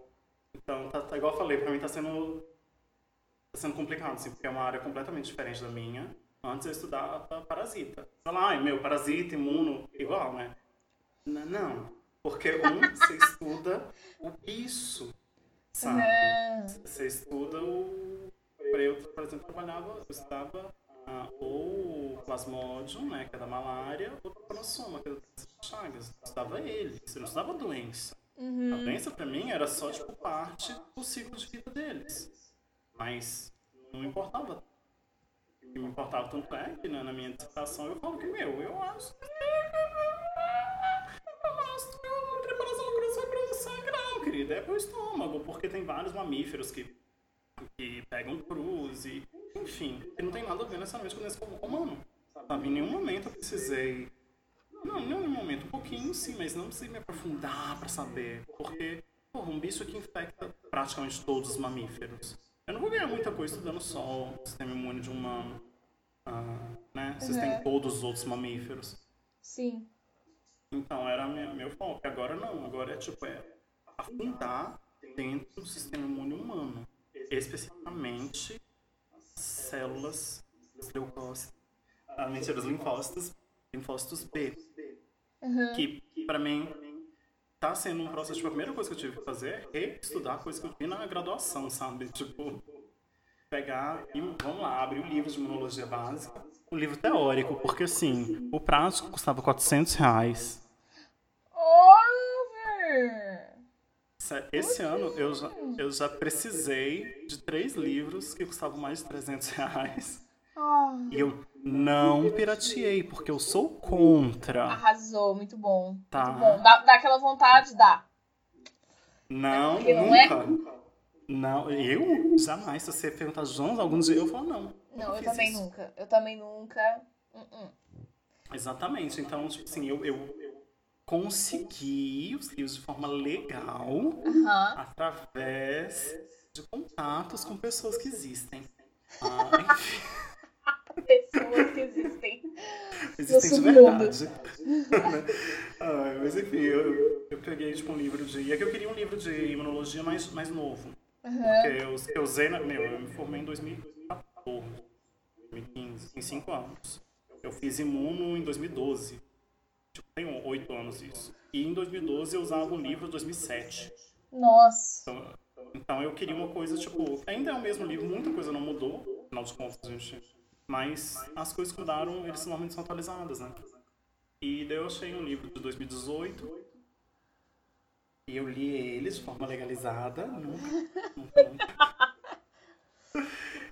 Então, tá, tá igual eu falei, pra mim tá sendo. Tá sendo complicado, assim, porque é uma área completamente diferente da minha. Antes eu estudava parasita. Fala, ai, meu, parasita, imuno, igual, né? N- Não. Porque um, você estuda o isso, sabe?
Uhum.
Você estuda o. Eu, por exemplo, trabalhava, eu estudava ah, ou plasmodium, né, que é da malária, ou o tropanossoma, que é da Chagas. Estudava ele, você não estudava a doença. A
Uhum.
doença pra mim era só, tipo, parte do ciclo de vida deles. Mas não importava. O que me importava tanto é que né, na minha dissertação eu falo que, meu, eu acho que. Eu acho que a preparação do coração é sangrar, querida. É pro estômago, porque tem vários mamíferos que, que pegam cruz e. Enfim, que não tem nada a ver necessariamente com esse humano. Sabe? Em nenhum momento eu precisei não, em um momento, um pouquinho sim, mas não precisei me aprofundar pra saber. Porque, porra, um bicho que infecta praticamente todos os mamíferos. Eu não vou ganhar muita coisa estudando só o sistema imune de um humano. Ah, né? Vocês têm
Uhum.
todos os outros mamíferos.
Sim.
Então era meu, meu foco. Agora não, agora é tipo, é afundar dentro do sistema imune humano. Especificamente células dos Ah, mentira, os linfócitos, linfócitos B.
Uhum.
que pra mim tá sendo um processo, tipo, a primeira coisa que eu tive que fazer é reestudar coisa que eu vi na graduação, sabe? Tipo, pegar e, vamos lá, abrir o livro de imunologia básica, o livro teórico, porque assim, o prático custava 400 reais. Esse ano eu já, eu já precisei de três livros que custavam mais de 300 reais.
Ah,
E eu não pirateei, porque eu sou contra.
arrasou, muito bom.
Tá.
Muito bom. Dá, dá aquela vontade, dá.
Não,
Porque não é?
nunca. Não, eu jamais. Se você perguntar, João, algum dia eu falo não.
Não, eu também
isso.
nunca. Eu também nunca. Uh-uh.
Exatamente. Então, tipo assim, eu, eu consegui os livros de forma legal
Aham.
através de contatos com pessoas que existem. Ah, enfim,
Pessoas que existem.
existem de verdade. Ah, mas enfim, eu, eu peguei tipo, um livro de. E é que eu queria um livro de imunologia mais, mais novo.
Aham.
Porque eu, eu usei, na, meu, eu me formei em 2014, 2015, em 5 anos. Eu fiz imuno em 2012. Tipo, tem 8 anos isso. E em 2012 eu usava o livro de 2007.
Nossa.
Então, então eu queria uma coisa, tipo, ainda é o mesmo livro, muita coisa não mudou, afinal de contas, a gente. Mas as coisas que mudaram, eles normalmente são atualizadas, né? E daí eu achei um livro de 2018. E eu li ele de forma legalizada. Nunca, nunca, nunca.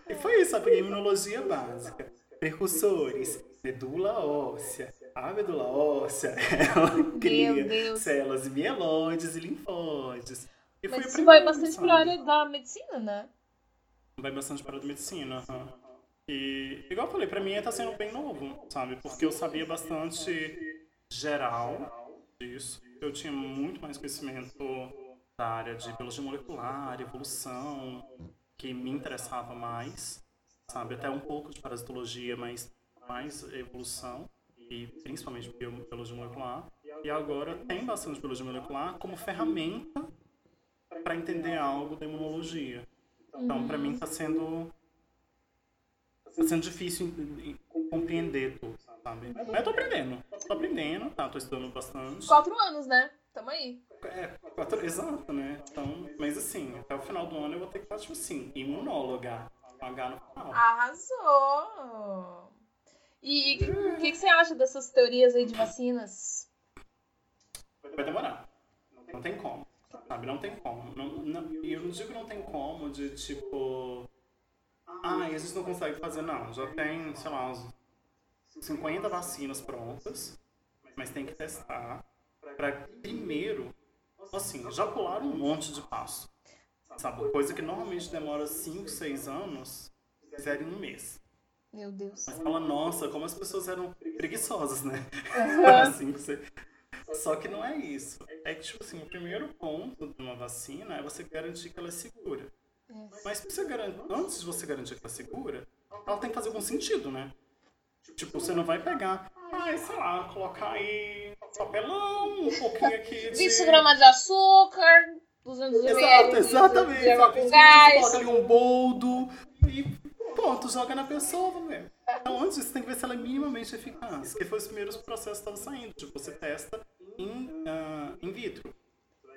E foi isso, peguei imunologia básica. Percussores, medula óssea. A medula óssea, ela cria células mieloides e linfóides. E
Mas isso vai bastante
sabe?
pra área da medicina, né?
Vai bastante para a medicina. aham. E, igual eu falei, pra mim tá sendo bem novo, sabe? Porque eu sabia bastante geral disso. Eu tinha muito mais conhecimento da área de biologia molecular, evolução, que me interessava mais, sabe? Até um pouco de parasitologia, mas mais evolução e principalmente bio- biologia molecular. E agora tem bastante biologia molecular como ferramenta para entender algo da imunologia. Então, pra mim tá sendo sendo difícil compreender tudo, sabe? Mas eu tô aprendendo. Tô aprendendo, tá? Tô estudando bastante.
Quatro anos, né? Tamo aí.
É, quatro, exato, né? Então, mas assim, até o final do ano eu vou ter que estar, tipo assim, imunóloga. H no final.
Arrasou! E o que, que você acha dessas teorias aí de vacinas?
Vai demorar. Não tem como. Sabe? Não tem como. Não, não, e eu não digo que não tem como de tipo. Ah, a gente não consegue fazer, não. Já tem, sei lá, uns 50 vacinas prontas, mas tem que testar para primeiro, assim, já pularam um monte de passo. Sabe? Coisa que normalmente demora 5, 6 anos, fizeram em um mês.
Meu Deus.
Mas fala, nossa, como as pessoas eram preguiçosas, né?
Uhum.
assim, você... Só que não é isso. É que, tipo assim, o primeiro ponto de uma vacina é você garantir que ela é segura. Mas pra você garantir, antes de você garantir que ela é segura, ela tem que fazer algum sentido, né? Tipo, você não vai pegar, ai, sei lá, colocar aí papelão, um pouquinho aqui de...
20 gramas de açúcar, 200
Exato, exatamente.
de água com gás.
coloca ali um boldo e pronto, joga na pessoa, mesmo. Então antes você tem que ver se ela é minimamente eficaz. Que foi os primeiros processos que estavam saindo. Tipo, você testa em, ah, in vitro.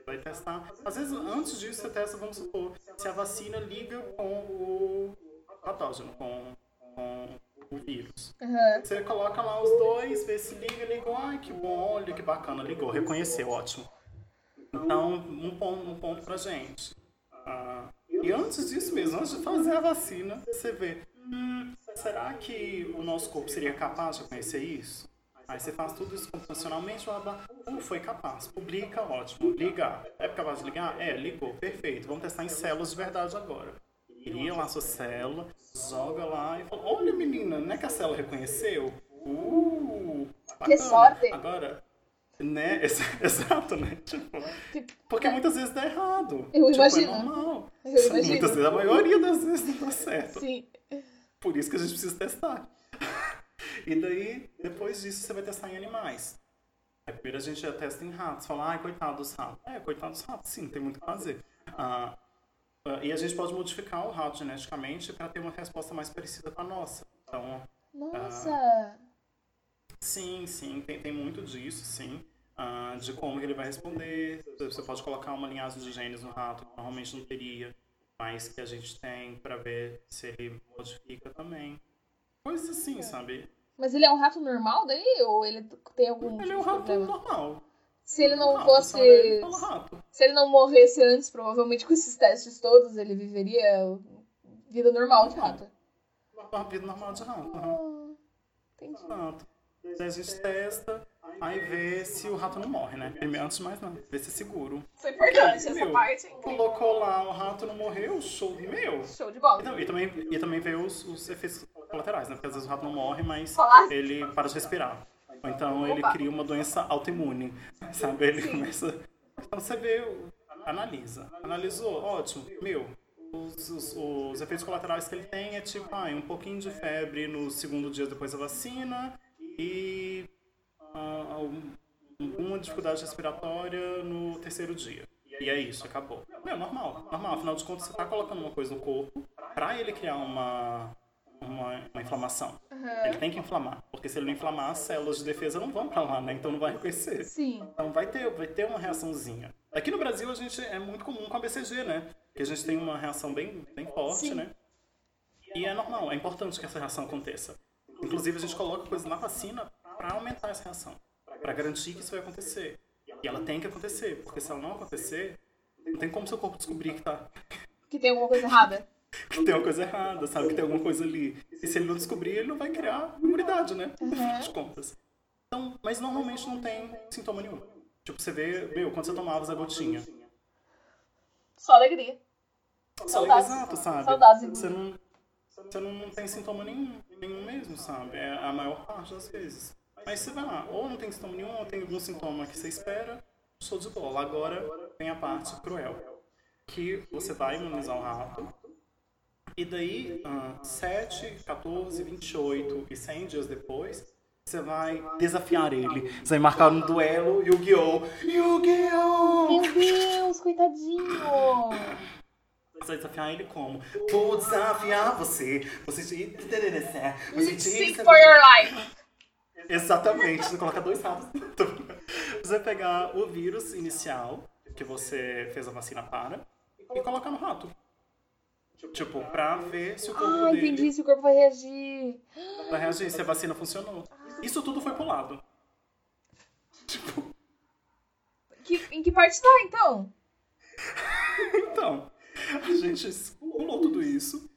Vai testar. Às vezes, antes disso, você testa, vamos supor, se a vacina liga com o patógeno, com, com o vírus.
Uhum.
Você coloca lá os dois, vê se liga, ligou. Ai, que bom, olha que bacana, ligou, reconheceu, ótimo. Então, um ponto, um ponto pra gente. Ah, e antes disso mesmo, antes de fazer a vacina, você vê, hum, será que o nosso corpo seria capaz de reconhecer isso? Aí você faz tudo isso computacionalmente, blá, blá, uh, foi capaz, publica, ótimo, liga, é capaz de ligar? É, ligou, perfeito, vamos testar em células de verdade agora. Cria lá a sua célula, joga lá e fala, olha menina, não é que a célula reconheceu? Uh,
Que
bacana.
sorte.
Agora, né, ex- exato, né, tipo, porque muitas vezes dá errado.
Eu
tipo,
imagino.
É normal.
Eu imagino.
Muitas vezes, a maioria das vezes não dá certo.
Sim.
Por isso que a gente precisa testar. E daí, depois disso, você vai testar em animais. Aí, primeiro a gente já testa em ratos. Fala, ai, coitado dos ratos. É, coitado dos ratos, sim, tem muito o que fazer. Ah, ah, e a gente pode modificar o rato geneticamente para ter uma resposta mais parecida com a nossa. Então,
Nossa.
sim, sim, tem, tem muito disso, sim. Ah, de como ele vai responder. Você pode colocar uma linhagem de genes no rato, que normalmente não teria, mas que a gente tem para ver se ele modifica também. Coisas assim, sabe?
Mas ele é um rato normal daí? Ou ele tem algum
Ele é
tipo
um
de
rato
problema?
normal.
Se ele não
rato,
fosse.
ele.
Se ele não morresse antes, provavelmente com esses testes todos, ele viveria vida normal de rato.
Uma vida normal de rato.
Ah, entendi.
Daí a gente testa, aí vê se o rato não morre, né? Primeiro, antes de mais nada, vê se é seguro.
Foi importante essa
Meu,
parte. hein?
Colocou lá, o rato não morreu, show de meu.
Show de bola.
E, tam- e também, e também vê os, os efeitos colaterais, né? Porque às vezes o rato não morre, mas ele para de respirar. Ou então ele
Opa.
cria uma doença autoimune, sabe? Ele começa... Então você vê, analisa. Analisou, ótimo. Meu, os, os, os efeitos colaterais que ele tem é tipo, ah, um pouquinho de febre no segundo dia depois da vacina e alguma dificuldade respiratória no terceiro dia. E é isso, acabou. Meu, normal, normal. Afinal de contas, você tá colocando uma coisa no corpo pra ele criar uma, uma, uma inflamação. Ele tem que inflamar, porque se ele não inflamar, as células de defesa não vão pra lá, né? Então não vai reconhecer.
Sim.
Então vai ter, vai ter uma reaçãozinha. Aqui no Brasil a gente é muito comum com a BCG, né? Que a gente tem uma reação bem, bem forte,
Sim.
né? E é normal, é importante que essa reação aconteça. Inclusive a gente coloca coisas na vacina aumentar essa reação, Pra garantir que isso vai acontecer. E ela tem que acontecer, porque se ela não acontecer, não tem como seu corpo descobrir que tá
Que tem alguma coisa errada.
que tem uma coisa errada, sabe? Que tem alguma coisa ali. E se ele não descobrir, ele não vai criar imunidade, né? No final de contas. Então, mas normalmente não tem sintoma nenhum. Tipo, você vê, meu, quando você tomava a gotinha.
Só alegria. Saudades.
Exato, sabe?
Saudades.
Você não, você não tem sintoma nenhum, nenhum mesmo, sabe? É a maior parte das vezes. Mas você vai lá, ou não tem sintoma nenhum, ou tem algum sintoma que você espera, show de bola. Agora vem a parte cruel. Que você vai imunizar o rato, e daí, ah, 7, 14, 28 e 100 dias depois, você vai desafiar ele. Você vai marcar um duelo Yu-Gi-Oh! Yu-Gi-Oh!
Meu Deus, coitadinho.
Você vai desafiar ele como? Vou desafiar você. Você te... Você te...
Seek for your life.
Exatamente. Você coloca dois ratos. Você vai pegar o vírus inicial, que você fez a vacina para, e colocar no rato. Tipo, pra ver se o corpo
Ah,
dele
entendi. Se o corpo vai reagir.
vai reagir, se a vacina funcionou. Isso tudo foi pro lado. Tipo,
Que, em que parte tá, então?
então, a gente pulou tudo isso.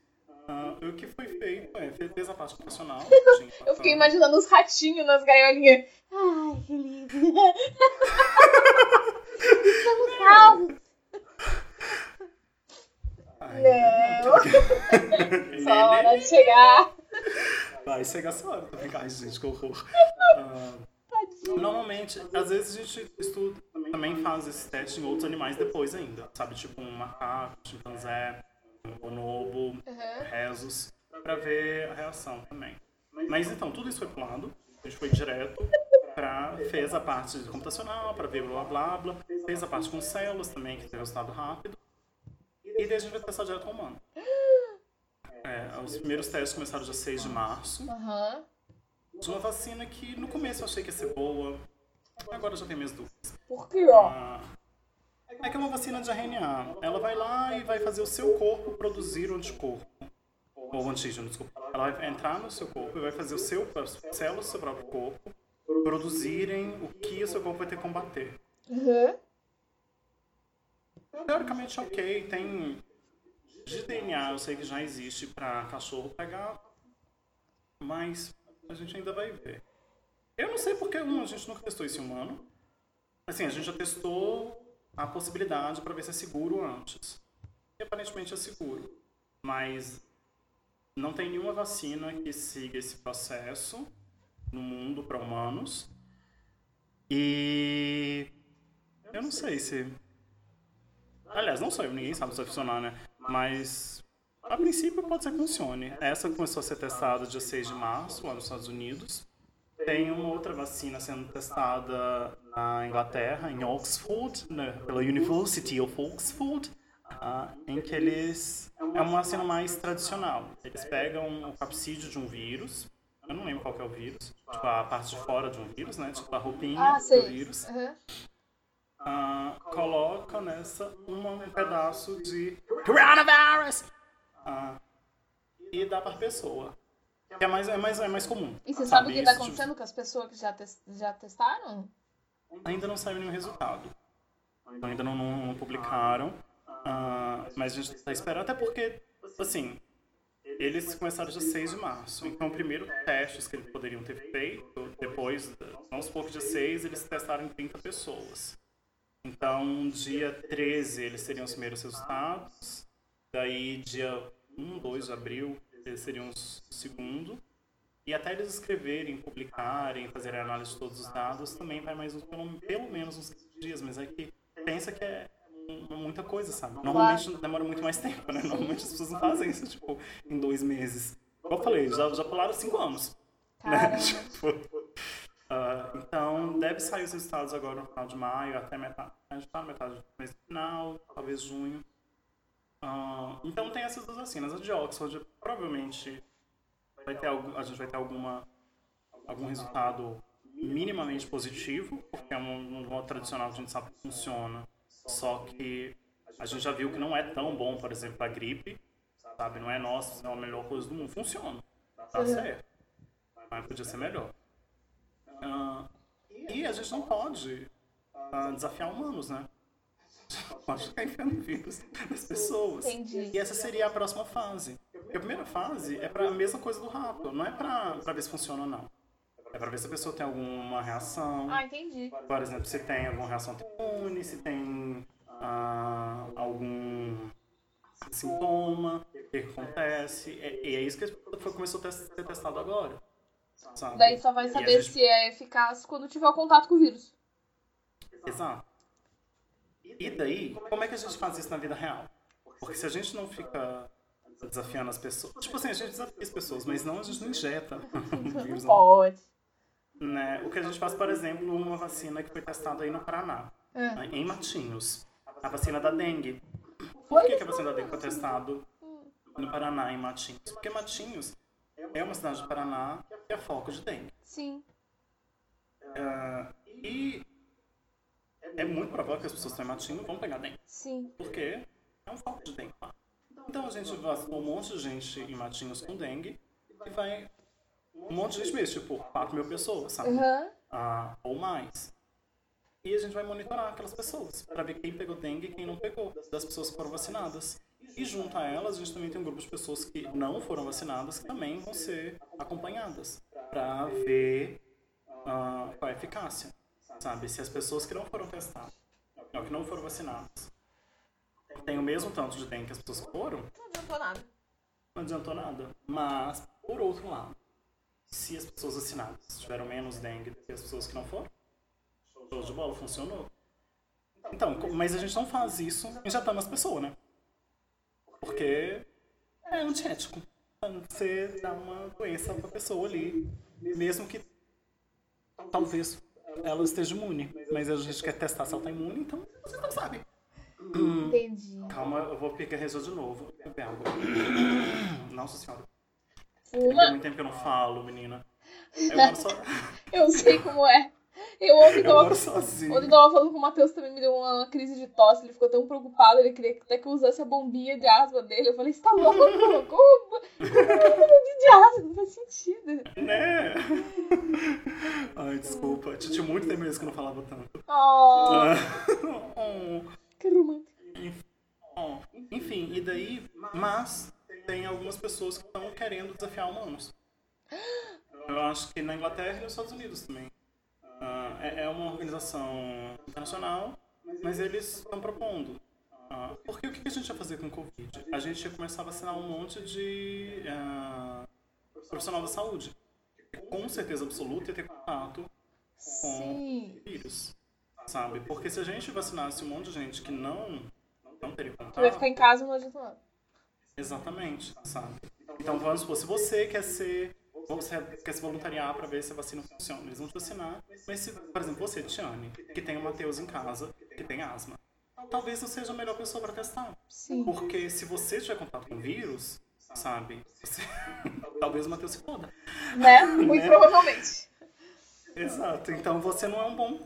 Ah, o que foi feito é, fe- fez a parte profissional.
Eu fiquei imaginando os ratinhos nas gaiolinhas. Ai, que lindo. Estamos salvos. Só hora de chegar.
Vai chegar essa hora. Ai, gente, que horror. Ah, normalmente, às vezes a gente estuda, também faz esse teste em outros animais depois ainda. Sabe, tipo um macaco, um chimpanzé, bonobo,
Uhum.
rezos, pra ver a reação também. Mas então, tudo isso foi pulado. A gente foi direto pra. fez a parte computacional, pra ver blá blá blá. Fez a parte com células também, que tem resultado rápido. E daí a gente vai testar direto com o humano. É, os primeiros testes começaram dia 6 de março.
Aham.
De uma vacina que no começo eu achei que ia ser boa. Agora eu já tenho minhas dúvidas.
Por quê, ó?
Ah, é que é uma vacina de RNA. Ela vai lá e vai fazer o seu corpo produzir o anticorpo. Ou antígeno, desculpa. Ela vai entrar no seu corpo e vai fazer o seu, as células do seu próprio corpo produzirem o que o seu corpo vai ter que combater.
Uhum.
Teoricamente, ok, tem. De DNA eu sei que já existe pra cachorro pegar, mas a gente ainda vai ver. Eu não sei porque um, a gente nunca testou isso em humano. Assim, a gente já testou a possibilidade pra ver se é seguro antes. E aparentemente é seguro. Mas não tem nenhuma vacina que siga esse processo no mundo para humanos. E eu não sei se Aliás, não só eu, ninguém sabe se vai funcionar, né? Mas a princípio pode ser que funcione. Essa começou a ser testada dia 6 de março, lá nos Estados Unidos. Tem uma outra vacina sendo testada na Inglaterra, em Oxford, né, pela University of Oxford, ah, em que eles. É uma vacina mais tradicional. Eles pegam o capsídeo de um vírus, eu não lembro qual é o vírus, tipo a parte de fora de um vírus, né? Tipo a roupinha
Ah,
do vírus
Uhum.
ah, coloca nessa uma- um pedaço de coronavirus ah, e dá para pessoa. Que é mais, é, mais, é mais comum.
E você sabe o que tá
tipo,
acontecendo com as pessoas que já, tes- já testaram?
Ainda não saiu nenhum resultado. Ainda não, não- não publicaram. ah, mas a gente está esperando. Até porque, assim, eles começaram dia 6 de março. Então, o primeiro testes que eles poderiam ter feito, depois, vamos supor que dia 6 eles testaram em 30 pessoas. Então, dia 13 eles teriam os primeiros resultados. Daí, dia 1, 2 de abril, eles seriam os segundo. E até eles escreverem, publicarem, fazerem análise de todos os dados, também vai mais pelo, pelo menos uns 15 dias. Mas é que pensa que é mu- muita coisa, sabe? Normalmente demora muito mais tempo, né? Normalmente as pessoas não fazem isso, tipo, em dois meses. Como eu falei, já, já pularam cinco anos. Né? Tipo, ah, então, deve sair os resultados agora no final de maio, até metade. A gente tá metade do mês final, talvez junho. Ah, então tem essas duas vacinas. A de Oxford provavelmente vai ter a gente vai ter alguma, algum resultado minimamente positivo, porque é um, um modo tradicional que a gente sabe que funciona. Só que a gente já viu que não é tão bom, por exemplo, a gripe, sabe? Não é nossa, não é a melhor coisa do mundo. Funciona, tá certo. Mas podia ser melhor. Ah, e a gente não pode ah, desafiar humanos, né? Pode ficar enfiando vírus nas pessoas. E essa seria a próxima fase. A primeira fase é para a mesma coisa do rato. Não é para ver se funciona ou não. É para ver se a pessoa tem alguma reação.
Ah, entendi.
Por exemplo, se tem alguma reação autoimune, se tem ah, algum sintoma, o que acontece. E, e é isso que foi, começou a ser testado agora. Sabe?
Daí só vai saber
gente-
se é eficaz quando tiver o contato com o vírus.
Exato. E daí, como é que a gente faz isso na vida real? Porque se a gente não fica desafiando as pessoas. Tipo assim, a gente desafia as pessoas, mas não a gente não injeta vírus. não.
Pode.
Né? O que a gente faz, por exemplo, uma vacina que foi testada aí no Paraná,
É.
né, em Matinhos. A vacina da dengue. Por que, que a vacina da dengue foi testada no Paraná, em Matinhos? Porque Matinhos é uma cidade do Paraná que é foco de dengue.
Sim.
Ah, e é muito provável que as pessoas que estão em Matinhos vão pegar dengue.
Sim.
Porque é um foco de dengue lá. Então a gente vacinou um monte de gente em Matinhos com dengue e vai um monte de gente mesmo, tipo 4 mil pessoas, sabe?
Aham.
Ah, ou mais. E a gente vai monitorar aquelas pessoas para ver quem pegou dengue e quem não pegou, das pessoas que foram vacinadas. E junto a elas, a gente também tem um grupo de pessoas que não foram vacinadas que também vão ser acompanhadas para ver ah, qual é a eficácia, sabe? Se as pessoas que não foram testadas, não, que não foram vacinadas, têm o mesmo tanto de dengue que as pessoas que foram,
Não adiantou nada.
não adiantou nada. Mas, por outro lado, se as pessoas vacinadas tiveram menos dengue do que as pessoas que não foram, show de bola, funcionou. Então, mas a gente não faz isso injetando as pessoas, né? Porque é antiético. Você dá uma doença pra pessoa ali, mesmo que talvez ela esteja imune. Mas a gente quer testar se ela tá imune, então você não sabe.
Entendi.
Calma, eu vou pegar resolver de novo. Beber água. Nossa senhora.
Fuma.
Tem muito tempo que eu não falo, menina. Eu moro, so...
Eu sei como é. Eu ontem
eu
tava,
moro sozinho.
ontem eu tava falando com o Matheus também, me deu uma, crise de tosse. Ele ficou tão preocupado, ele queria até que eu usasse a bombinha de asma dele. Eu falei, você tá louco? Como? Como bombinha de asma? Não faz sentido.
Né? Ai, desculpa. Tinha muito tempo mesmo que eu não falava tanto.
Oh,
Ah. Oh.
que romântico.
Oh. Enfim, e daí, mas tem algumas pessoas que estão querendo desafiar humanos. Eu acho que na Inglaterra e nos Estados Unidos também. Ah, é, é uma organização internacional, mas eles estão propondo. Ah, porque o que a gente ia fazer com o Covid? A gente ia começar a vacinar um monte de ah, profissional da saúde. Com certeza absoluta ia ter contato
Sim.
vírus, sabe? Porque se a gente vacinasse um monte de gente que não, não teria
Tu vai
contato,
ficar em casa e não nada.
exatamente, sabe? Então vamos supor, se você quer ser, você quer se voluntariar para ver se a vacina funciona, eles vão te vacinar. Mas se, por exemplo, você, Tiane, que tem o Matheus em casa, que tem asma, talvez não seja a melhor pessoa para testar.
Sim.
Porque se você tiver contato com o vírus, sabe? Você, talvez o Matheus se foda.
Né? Muito
Né?
provavelmente.
Exato. Então você não é um bom,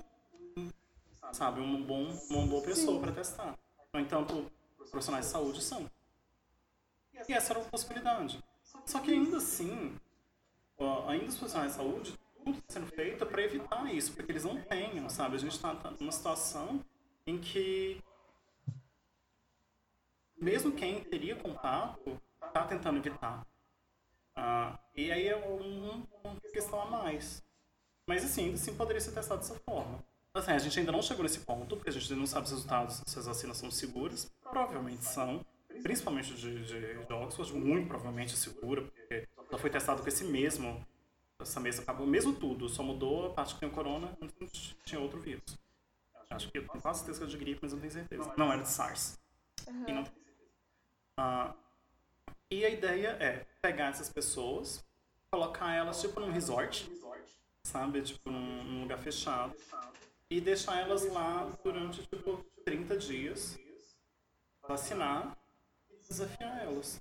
sabe, um bom, uma boa pessoa para testar. No entanto, os profissionais de saúde são. E essa era uma possibilidade. Só que ainda assim, ainda os profissionais de saúde, tudo está sendo feito para evitar isso, para que eles não tenham, sabe? A gente está numa situação em que mesmo quem teria contato está tentando evitar. Ah, e aí é um- uma questão a mais. Mas assim, ainda assim poderia ser testado dessa forma. Assim, a gente ainda não chegou nesse ponto, porque a gente não sabe os resultados, se as vacinas são seguras. Provavelmente são. Principalmente de, de, de Oxford, muito provavelmente segura, porque ela foi testada com esse mesmo. Essa mesma acabou, mesmo tudo, só mudou a parte que tem o corona, antes tinha outro vírus. Acho que eu tenho quase certeza que é de gripe, mas não tenho certeza. Não, era de SARS. E não tenho certeza. Ah, e a ideia é pegar essas pessoas, colocar elas tipo num resort, sabe? Tipo num, num lugar fechado. E deixar elas lá durante tipo 30 dias, vacinar e desafiar elas.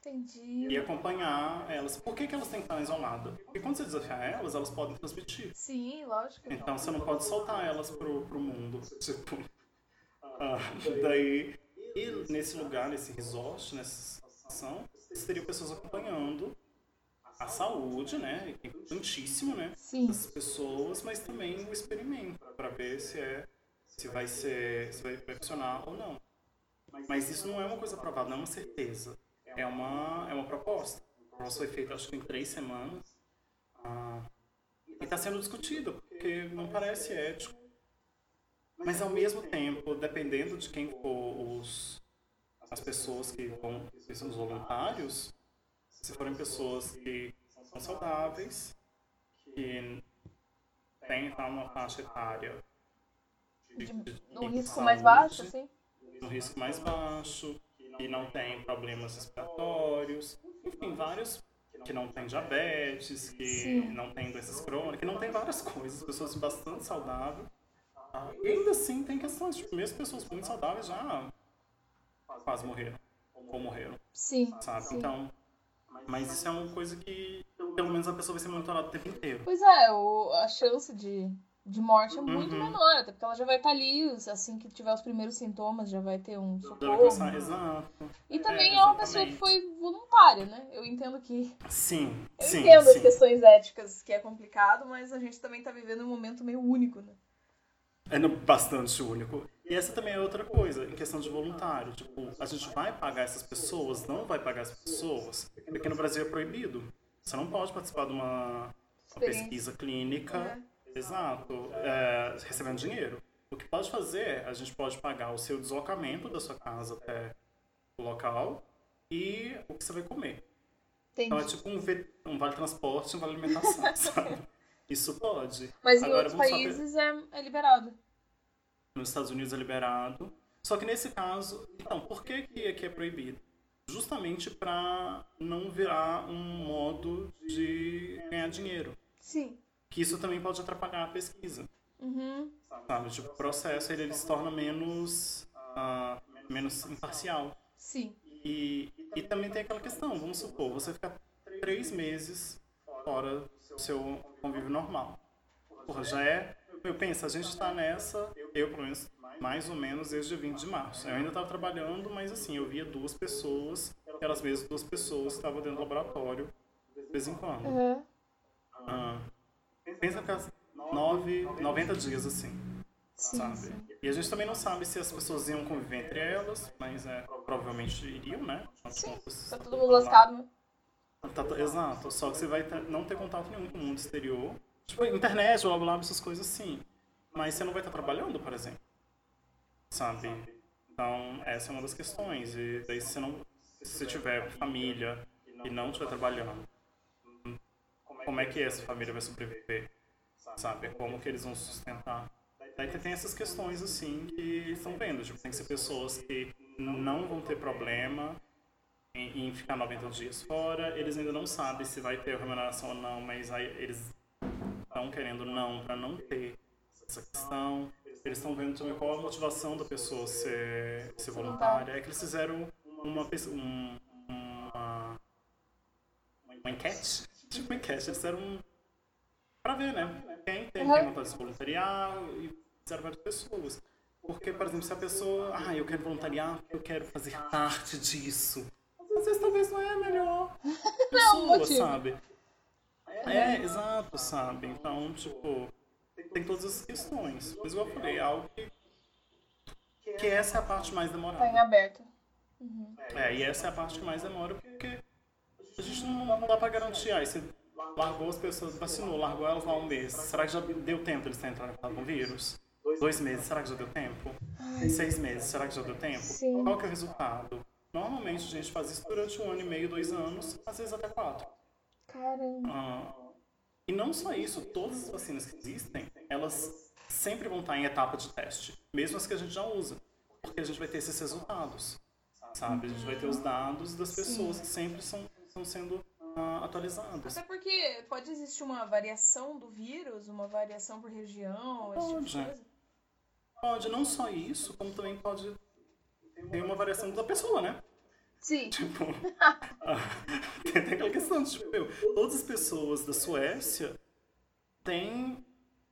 Entendi.
E acompanhar elas. Por que, que elas têm que estar isoladas? Porque quando você desafiar elas, elas podem transmitir.
Sim, lógico.
Então você não pode soltar elas pro, pro mundo. Tipo. ah, daí. E nesse lugar, nesse resort, nessa situação, você teria pessoas acompanhando a saúde, né? é Importantíssimo, né?
Sim.
Das pessoas, mas também o experimento, para ver se é. Se vai ser. se vai funcionar ou não. Mas isso não é uma coisa provada, não é uma certeza. É uma, é uma proposta. A proposta foi feita, acho que em três semanas. Ah, e está sendo discutido, porque não parece ético. Mas ao mesmo tempo, dependendo de quem for os, as pessoas que vão, que são os voluntários, se forem pessoas que são saudáveis, que têm tá, uma faixa etária de, de,
Um
de
risco mais
saúde,
baixo, assim?
um risco mais baixo, que não tem problemas respiratórios, enfim, vários que não tem diabetes, que
Sim.
não tem doenças crônicas, que não tem várias coisas, pessoas bastante saudáveis. Ah, E ainda assim tem questões, tipo, mesmo pessoas muito saudáveis já quase morreram, ou morreram,
Sim.
sabe?
sim.
Então, mas isso é uma coisa que pelo menos a pessoa vai ser monitorada o tempo inteiro.
Pois é, o, a chance de, de morte é muito
Uhum.
menor, até porque ela já vai estar ali, assim que tiver os primeiros sintomas, já vai ter um socorro. E também é,
É,
uma pessoa que foi voluntária, né? Eu entendo que.
Sim,
Eu
sim,
entendo as
sim.
questões éticas que é complicado, mas a gente também tá vivendo um momento meio único, né?
É bastante único. E essa também é outra coisa, em questão de voluntário. Tipo, a gente vai pagar essas pessoas, não vai pagar essas pessoas, porque no Brasil é proibido. Você não pode participar de uma, uma pesquisa clínica,
É.
exato, é, recebendo dinheiro. O que pode fazer, a gente pode pagar o seu deslocamento da sua casa até o local e o que você vai comer.
Entendi.
Então é tipo um, um vale transporte, um vale alimentação, sabe? Isso pode.
Mas em
Agora,
outros
só ver-
países é, é liberado.
Nos Estados Unidos é liberado. Só que nesse caso, então, por que que aqui é proibido? Justamente para não virar um modo de ganhar dinheiro.
Sim.
Que isso também pode atrapalhar a pesquisa.
Uhum.
Sabe? Tipo, o processo ele, ele se torna menos, ah, menos imparcial.
Sim.
E, e também tem aquela questão, vamos supor, você ficar três meses fora do seu convívio normal. Porra, já é. Eu penso, a gente tá nessa, eu pelo menos, mais ou menos desde 20 de março. Eu ainda estava trabalhando, mas assim, eu via duas pessoas, aquelas mesmas duas pessoas que estavam dentro do laboratório de vez em quando.
Uhum.
Ah, pensa que as nove, 90 dias assim
Sim,
sabe?
sim.
E a gente também não sabe se as pessoas iam conviver entre elas, mas é, provavelmente iriam, né?
Sim,
contas,
Tá todo mundo lascado.
Tá- exato, só que você vai não ter contato nenhum com o mundo exterior. Tipo, internet, blá blá, essas coisas assim. Mas você não vai estar trabalhando, por exemplo. Sabe? Então, essa é uma das questões. E daí, se você, não, se tiver família e não estiver trabalhando, como é que essa família vai sobreviver? Sabe? Como que eles vão sustentar? Daí tem essas questões, assim, que estão vendo. Tipo, tem que ser pessoas que não vão ter problema em, em ficar 90 dias fora. Eles ainda não sabem se vai ter remuneração ou não, mas aí eles estão querendo não para não ter essa questão. Eles estão vendo também qual a motivação da pessoa ser, ser voluntária. É que eles fizeram uma, um, uma, uma enquete. Tipo uma enquete. Eles fizeram um, pra ver, né? Quem tem,
Uhum.
vontade de se voluntariar e fizeram várias pessoas. Porque, por exemplo, se a pessoa, ah, eu quero voluntariar, eu quero fazer parte disso. Às vezes talvez não é a melhor pessoa,
motivo.
sabe? É, exato, sabe? Então, tipo, tem todas essas questões. Mas igual eu falei, é algo que, que essa é a parte mais
Tá em
demorada.
aberto.
É, e essa é a parte que mais demora, porque a gente não, não dá pra garantir. Aí você largou as pessoas, vacinou, largou elas lá um mês. Será que já deu tempo eles entrarem com o vírus? Dois meses, será que já deu tempo? Seis meses, será que já deu tempo?
Sim.
Qual que é o resultado? Normalmente a gente faz isso durante um ano e meio, dois anos, às vezes até quatro.
Caramba.
Ah, e não só isso, todas as vacinas que existem, elas sempre vão estar em etapa de teste, mesmo as que a gente já usa, porque a gente vai ter esses resultados, sabe? A gente vai ter os dados das pessoas que sempre são, estão sendo ah, atualizados.
Até porque pode existir uma variação do vírus, uma variação por região, esse tipo de
Pode.
coisa.
Pode não só isso, como também pode ter uma variação da pessoa, né?
Sim.
Tipo, tem tem aquela questão de, tipo, meu, todas as pessoas da Suécia têm,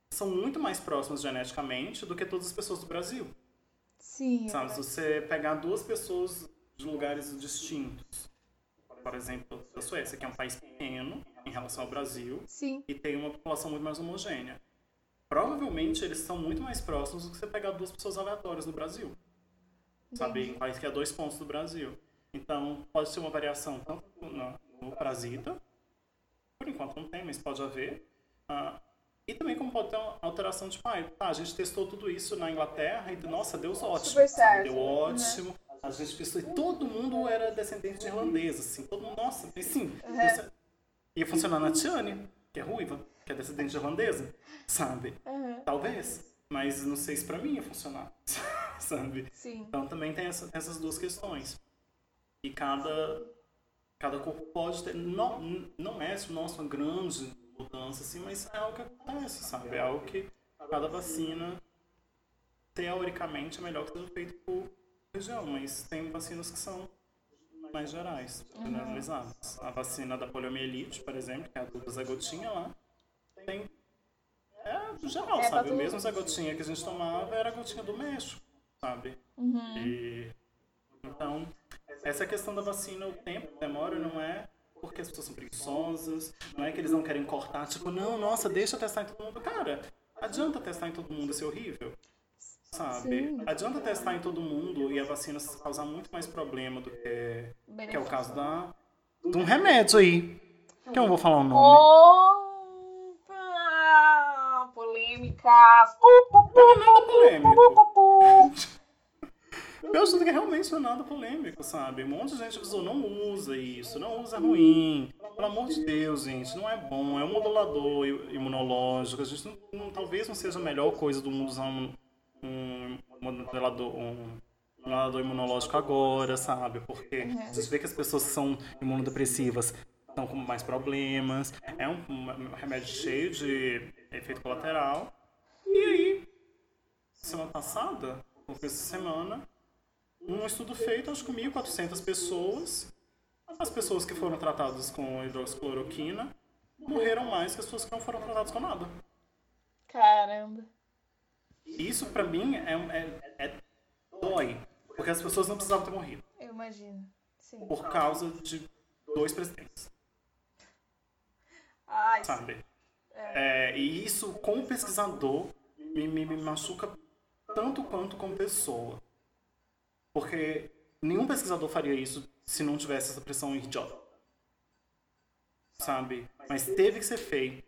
são muito mais próximas geneticamente do que todas as pessoas do Brasil.
Sim.
Sabe, se você pegar duas pessoas de lugares distintos, por exemplo, da Suécia, que é um país pequeno em relação ao Brasil,
Sim.
e tem uma população muito mais homogênea. Provavelmente eles são muito mais próximos do que você pegar duas pessoas aleatórias no Brasil. Sabe, em país que é dois pontos do Brasil. Então, pode ser uma variação tanto no, no parasita, por enquanto não tem, mas pode haver. Ah, e também como pode ter uma alteração de pai. Tá, a gente testou tudo isso na Inglaterra e, nossa, deu ótimo.
Super certo,
Deu
né?
ótimo. A gente pensou, e todo mundo era descendente de irlandês, assim. Todo mundo, nossa, mas sim.
Uhum.
deu. Ia funcionar na Tiane, que é ruiva, que é descendente de irlandesa, sabe?
Aham.
Talvez. Mas não sei se pra mim ia funcionar, sabe?
Sim.
Então também tem essa- essas duas questões. E cada, cada corpo pode ter. Não, não é nossa, uma grande mudança, assim, mas é algo que acontece, sabe? É algo que cada vacina, teoricamente, é melhor que seja feito por região, mas tem vacinas que são mais gerais, generalizadas. A vacina da poliomielite, por exemplo, que é a do Zé Gotinha lá, tem. É geral,
É
sabe? O mesmo. Zé Gotinha que a gente tomava era a gotinha do México, sabe?
Uhum.
E, então, essa questão da vacina, o tempo que demora não é porque as pessoas são preguiçosas, não é que eles não querem cortar, tipo, não, nossa, deixa testar em todo mundo. Cara, adianta testar em todo mundo ser horrível, sabe?
Sim.
Adianta testar em todo mundo e a vacina causar muito mais problema do que, que é o caso da, de um remédio aí. Que eu não vou falar o nome.
Opa! Polêmicas!
Não é nada polêmico. eu acho que realmente não é nada polêmico, sabe? Um monte de gente avisou, não usa isso, não usa é ruim. Pelo amor de Deus, gente, não é bom. É um modulador imunológico. A gente não, não, talvez não seja a melhor coisa do mundo usar um, um modulador, um imunológico agora, sabe? Porque a gente vê que as pessoas que são imunodepressivas estão com mais problemas. É um, um remédio cheio de efeito colateral. E aí, semana passada, ou essa semana, um estudo feito, acho que com 1.400 pessoas. As pessoas que foram tratadas com hidroxicloroquina morreram mais que as pessoas que não foram tratadas com nada.
Caramba.
Isso pra mim é, é, é dói. Porque as pessoas não precisavam ter morrido.
Eu imagino. Sim.
Por causa de dois presidentes.
Ai,
sabe? É. É, e isso, como pesquisador, me, me, me machuca tanto quanto como pessoa. Porque nenhum pesquisador faria isso se não tivesse essa pressão idiota. Sabe? Mas teve que ser feito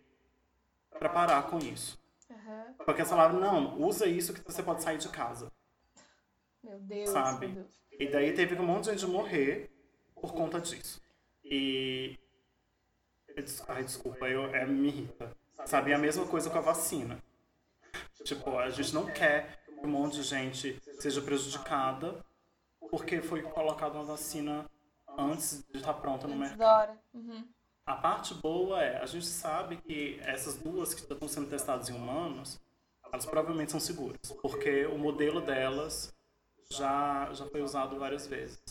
para parar com isso. Uhum. Porque eles falaram, não, usa isso que você pode sair de casa.
Meu Deus,
sabe?
Meu Deus.
E daí teve um monte de gente morrer por conta disso. E Ai, desculpa, eu, é, me irrita. Sabe? É a mesma coisa com a vacina. Tipo, a gente não quer que um monte de gente seja prejudicada porque foi colocada uma vacina antes de estar pronta no
antes
mercado.
Uhum.
A parte boa é, a gente sabe que essas duas que estão sendo testadas em humanos, elas provavelmente são seguras, porque o modelo delas já, já foi usado várias vezes,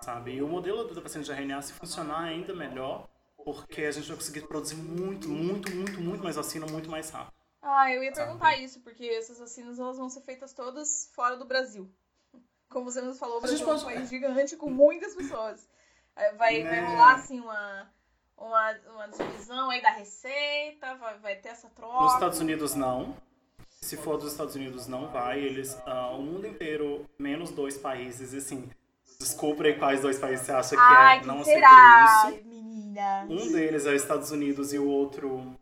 sabe? E o modelo da vacina de RNA, se funcionar ainda melhor, porque a gente vai conseguir produzir muito, muito, muito, muito mais vacina muito mais rápido.
Ah, eu ia perguntar isso, porque essas vacinas elas vão ser feitas todas fora do Brasil. Como você nos falou, o Brasil é um país gigante com muitas pessoas. Vai, né? vai rolar assim uma, uma, uma divisão aí da receita, vai, vai ter essa troca.
Nos Estados Unidos não. Se for dos Estados Unidos não vai. Eles, uh, o mundo inteiro, menos dois países, assim. Desculpa aí quais dois países você acha que
Ai,
é.
Que não será, isso. Menina.
Um deles é os Estados Unidos e o outro.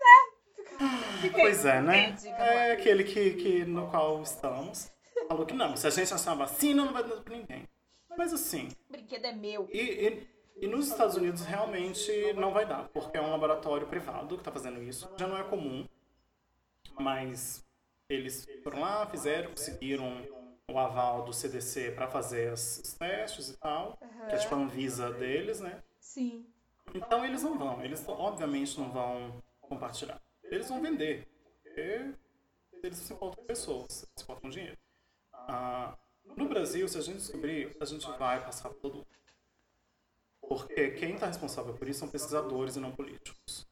É.
Pois é, né? É aquele que, que, no qual estamos. Falou que não, se a gente achar vacina, não vai dar pra ninguém. Mas assim.
O brinquedo é meu.
E, e, e, nos Estados Unidos realmente não vai dar, porque é um laboratório privado que está fazendo isso. Já não é comum. Mas eles foram lá, fizeram, conseguiram o aval do CDC para fazer os testes e tal, uhum. que é tipo a Anvisa deles, né?
Sim.
Então eles não vão, eles obviamente não vão compartilhar. Eles vão vender, porque eles se importam com pessoas, se importam com dinheiro. Ah, no Brasil, se a gente descobrir, a gente vai passar por todo mundo. Porque quem está responsável por isso são pesquisadores e não políticos.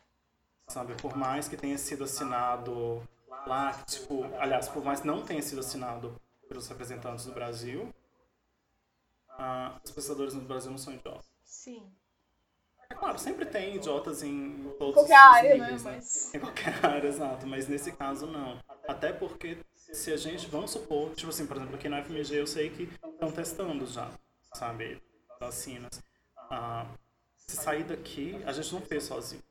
Sabe, por mais que tenha sido assinado lá, tipo, aliás, por mais que não tenha sido assinado pelos representantes do Brasil, ah, os pesquisadores no Brasil não são idiotas.
Sim.
É claro, sempre tem idiotas em todos
qualquer os área, níveis, né? né? Mas...
Em qualquer área, exato. Mas nesse caso, não. Até porque se a gente, vamos supor, tipo assim, por exemplo, aqui na FMG eu sei que estão testando já, sabe, vacinas. Ah, se sair daqui, a gente não fez sozinho.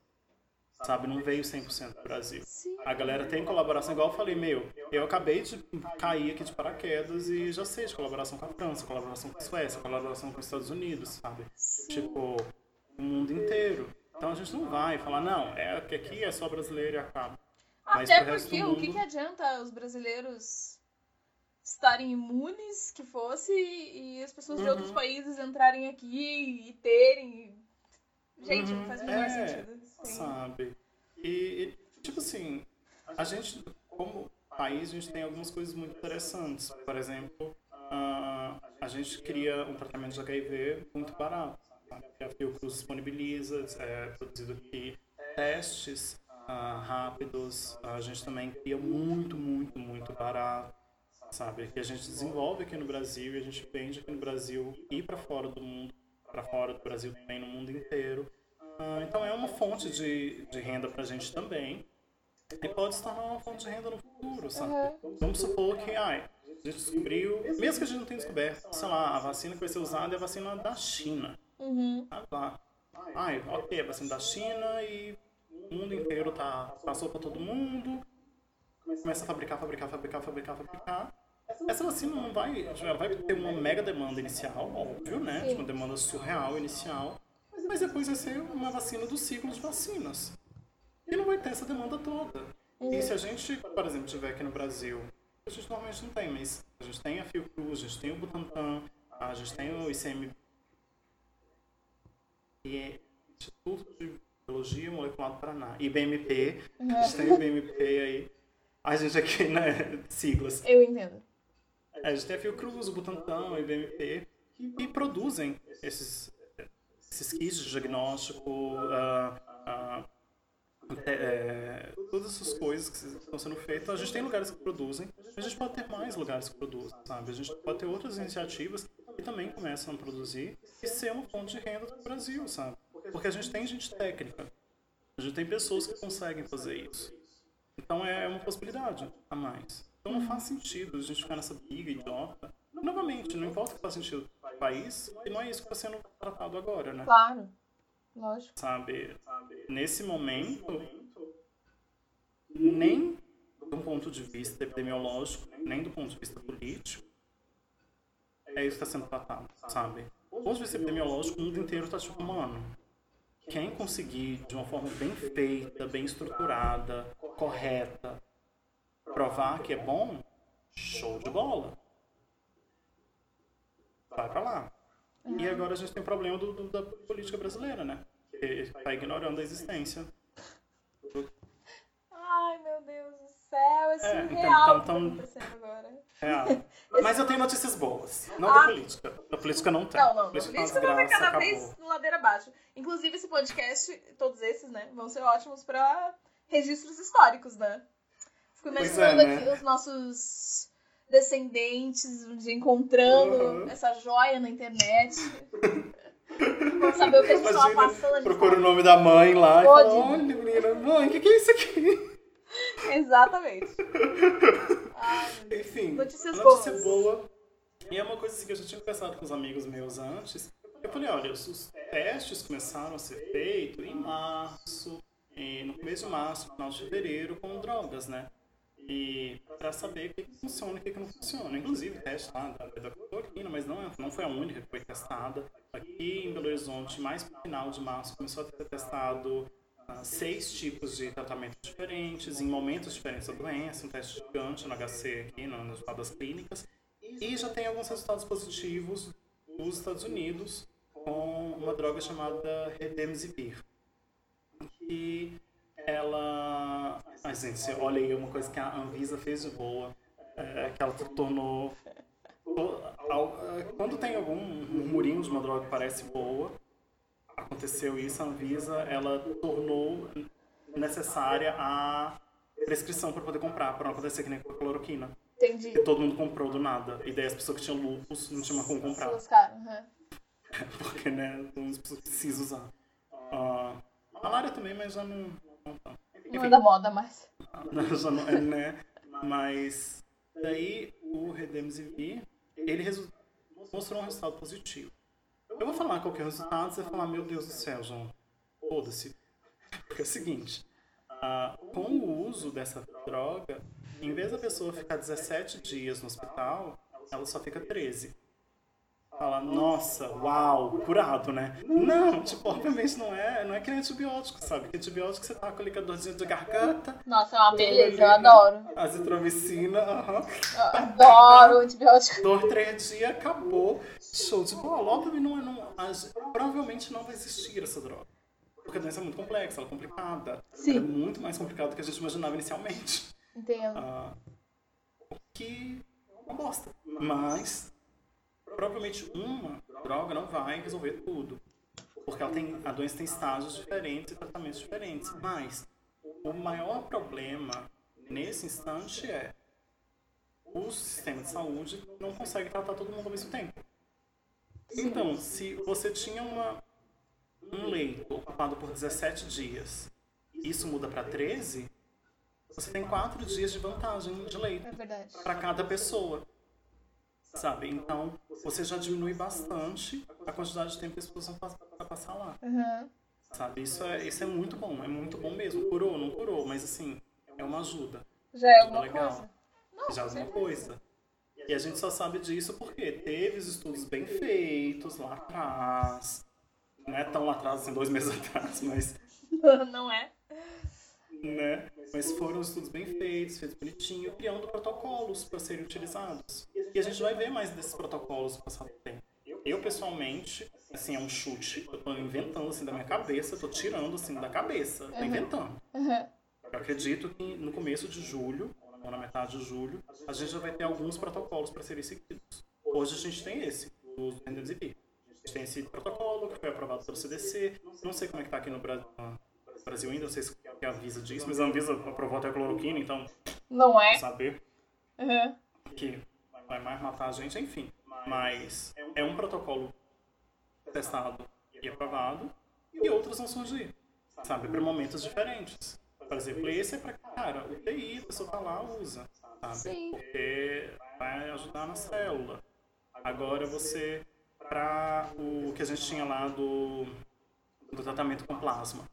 Sabe, não veio 100% do Brasil. A galera tem colaboração, igual eu falei, meu, eu acabei de cair aqui de paraquedas e já sei de colaboração com a França, colaboração com a Suécia, colaboração com os Estados Unidos, sabe? Tipo, o mundo inteiro. Então a gente não vai falar, não, é que aqui é só brasileiro e acaba.
Mas Até porque mundo... o que, que adianta os brasileiros estarem imunes que fosse e as pessoas uhum. de outros países entrarem aqui e terem. Gente, uhum. não faz o menor é, sentido.
Sim. Sabe? E, e, tipo assim, a gente, como país, a gente tem algumas coisas muito interessantes. Por exemplo, uh, a gente cria um tratamento de HIV muito barato. Sabe? A Fiocruz disponibiliza, é produzido aqui testes uh, rápidos. A gente também cria muito, muito, muito barato, sabe? Que a gente desenvolve aqui no Brasil e a gente vende aqui no Brasil e para fora do mundo, para fora do Brasil também, no mundo inteiro. Uh, então é uma fonte de, de renda para a gente também. E pode se tornar uma fonte de renda no futuro, sabe? Uhum. Vamos supor que ai, a gente descobriu, mesmo que a gente não tenha descoberto, sei lá, a vacina que vai ser usada é a vacina da China.
Uhum.
Ah, tá. Ai, ok, a vacina da China e o mundo inteiro tá, passou para todo mundo, começa a fabricar, fabricar, fabricar, fabricar, fabricar. essa vacina não vai, vai ter uma mega demanda inicial, óbvio, né?
Sim.
Tipo, uma demanda surreal inicial. Mas depois vai ser uma vacina do ciclo de vacinas. E não vai ter essa demanda toda. E se a gente, por exemplo, tiver aqui no Brasil, a gente normalmente não tem, mas a gente tem a Fiocruz, a gente tem o Butantan, a gente tem o ICM, e é Instituto de Biologia Molecular do Paraná, IBMP, a gente tem o IBMP aí, a gente aqui, né, siglas.
Eu entendo.
A gente tem a Fiocruz, o Butantan, o IBMP, que produzem esses, esses kits de diagnóstico, ah, ah, é, é, todas essas coisas que estão sendo feitas. A gente tem lugares que produzem, a gente pode ter mais lugares que produzem, sabe? A gente pode ter outras iniciativas que também começam a produzir e ser uma fonte de renda do Brasil, sabe? Porque a gente tem gente técnica, a gente tem pessoas que conseguem fazer isso. Então é uma possibilidade a mais. Então não faz sentido a gente ficar nessa briga idiota. Novamente, não importa o que faz sentido para o país, e não é isso que está sendo tratado agora, né?
Claro. Lógico.
Sabe? Nesse momento, nem do ponto de vista epidemiológico, nem do ponto de vista político, é isso que está sendo tratado, sabe? Do ponto de vista epidemiológico, o mundo inteiro está tipo, mano, quem conseguir de uma forma bem feita, bem estruturada, correta, provar que é bom, show de bola. Vai pra lá. E agora a gente tem o problema do, do- da política brasileira, né? Que está ignorando a existência.
Ai, meu Deus céu. É
É, então-
surreal o que tá
então-
acontecendo agora.
Real. Mas eu tenho notícias boas. Não
Ah.
da política. Da política não tem.
Não, não.
A política tá
Política vai cada
acabou.
vez ladeira abaixo. Inclusive, esse podcast, todos esses, né, vão ser ótimos pra registros históricos, né? Fico
Pois
imaginando
é, né?
aqui os nossos descendentes dia encontrando
Uhum.
essa joia na internet. Vão saber o que a gente tava
Imagina,
passando. a gente
procura o nome da mãe lá e
Pode.
fala, olha, menina, mãe, o que, que é isso aqui?
Exatamente. Ai.
Enfim,
Notícias
notícia
boas.
boa. E é uma coisa assim, que eu já tinha conversado com os amigos meus antes. Eu falei, olha, os, testes começaram a ser feitos em março, e no começo de março, final de fevereiro, com drogas, né? E para saber o que, que funciona e o que, que não funciona. Inclusive, teste lá da, da cloroquina, mas não, é- não foi a única que foi testada. Aqui em Belo Horizonte, mais pro final de março, começou a ter testado seis tipos de tratamentos diferentes, em momentos diferentes da doença, um teste gigante no HC aqui, no, nos das clínicas. E já tem alguns resultados positivos nos Estados Unidos com uma droga chamada Redemsivir. E ela... Mas, gente, olha aí uma coisa que a Anvisa fez de boa, é, que ela tornou... é, Quando tem algum murmurinho de uma droga que parece boa, aconteceu isso, a Anvisa ela tornou necessária a prescrição para poder comprar, para não acontecer que nem com a cloroquina.
Entendi.
Que todo mundo comprou do nada. E daí as pessoas que tinham lupus não tinham mais como comprar.
uhum.
Porque, né, as pessoas precisam usar. Ah, malária também, mas já não... não tá.
Não é da moda mais.
já não é, né? Mas daí o Redemsivir, ele resu- mostrou um resultado positivo. Eu vou falar qual que o resultado, você vai falar, meu Deus do céu, João, foda-se. Porque é o seguinte, ah, com o uso dessa droga, em vez da pessoa ficar 17 dias no hospital, ela só fica 13. Fala, nossa, uau, curado, né? Não, tipo, obviamente não é, não é que nem antibiótico, sabe? Que antibiótico você tá com a dorzinha de garganta,
Nossa, é uma beleza, eu adoro.
azitromicina, aham.
Eu adoro antibiótico.
Dor três dias, acabou. Show de bola. Óbvio, não, não, provavelmente não vai existir essa droga. Porque a doença é muito complexa, ela é complicada.
Sim.
É muito mais complicada do que a gente imaginava inicialmente.
Entendo.
Ah, o que é uma bosta. Mas, provavelmente uma droga não vai resolver tudo. Porque ela tem, a doença tem estágios diferentes e tratamentos diferentes. Mas, o maior problema nesse instante é o sistema de saúde não consegue tratar todo mundo ao mesmo tempo. Então, se você tinha uma, um leito ocupado por 17 dias, isso muda para 13, você tem 4 dias de vantagem de leito
É
para cada pessoa. Sabe? Então, você já diminui bastante a quantidade de tempo que as pessoas vão passar, pra passar lá.
Uhum.
Sabe? Isso é, isso é muito bom, é muito bom mesmo. Curou, não curou, mas assim, é uma ajuda.
Já é alguma
legal.
coisa. Não,
já é alguma coisa. E a gente só sabe disso porque teve os estudos bem feitos lá atrás. Não é tão lá atrás, assim, dois meses atrás, mas.
Não é?
Né? Mas foram estudos bem feitos, feitos bonitinho, criando protocolos para serem utilizados. E a gente vai ver mais desses protocolos no passado tempo. Eu, pessoalmente, assim, é um chute. Eu tô inventando, assim, da minha cabeça. Eu tô tirando, assim, da cabeça. Tô inventando. Eu acredito que no começo de julho, ou na metade de julho, a gente já vai ter alguns protocolos para serem seguidos. Hoje a gente tem esse, do Remdesivir. A gente tem esse protocolo que foi aprovado pelo CDC. Não sei como é que tá aqui no Brasil, no Brasil ainda, não sei se a Anvisa diz, mas a Anvisa aprovou até a cloroquina, então
Não é?
saber
Uhum.
que vai mais matar a gente, enfim. Mas é um protocolo testado e aprovado e outros vão surgir, sabe, para momentos diferentes. Por exemplo, esse é para, cara, o TI, a pessoa tá lá, usa, sabe?
Sim.
Porque vai ajudar na célula. Agora você, para o que a gente tinha lá do, do tratamento com plasma.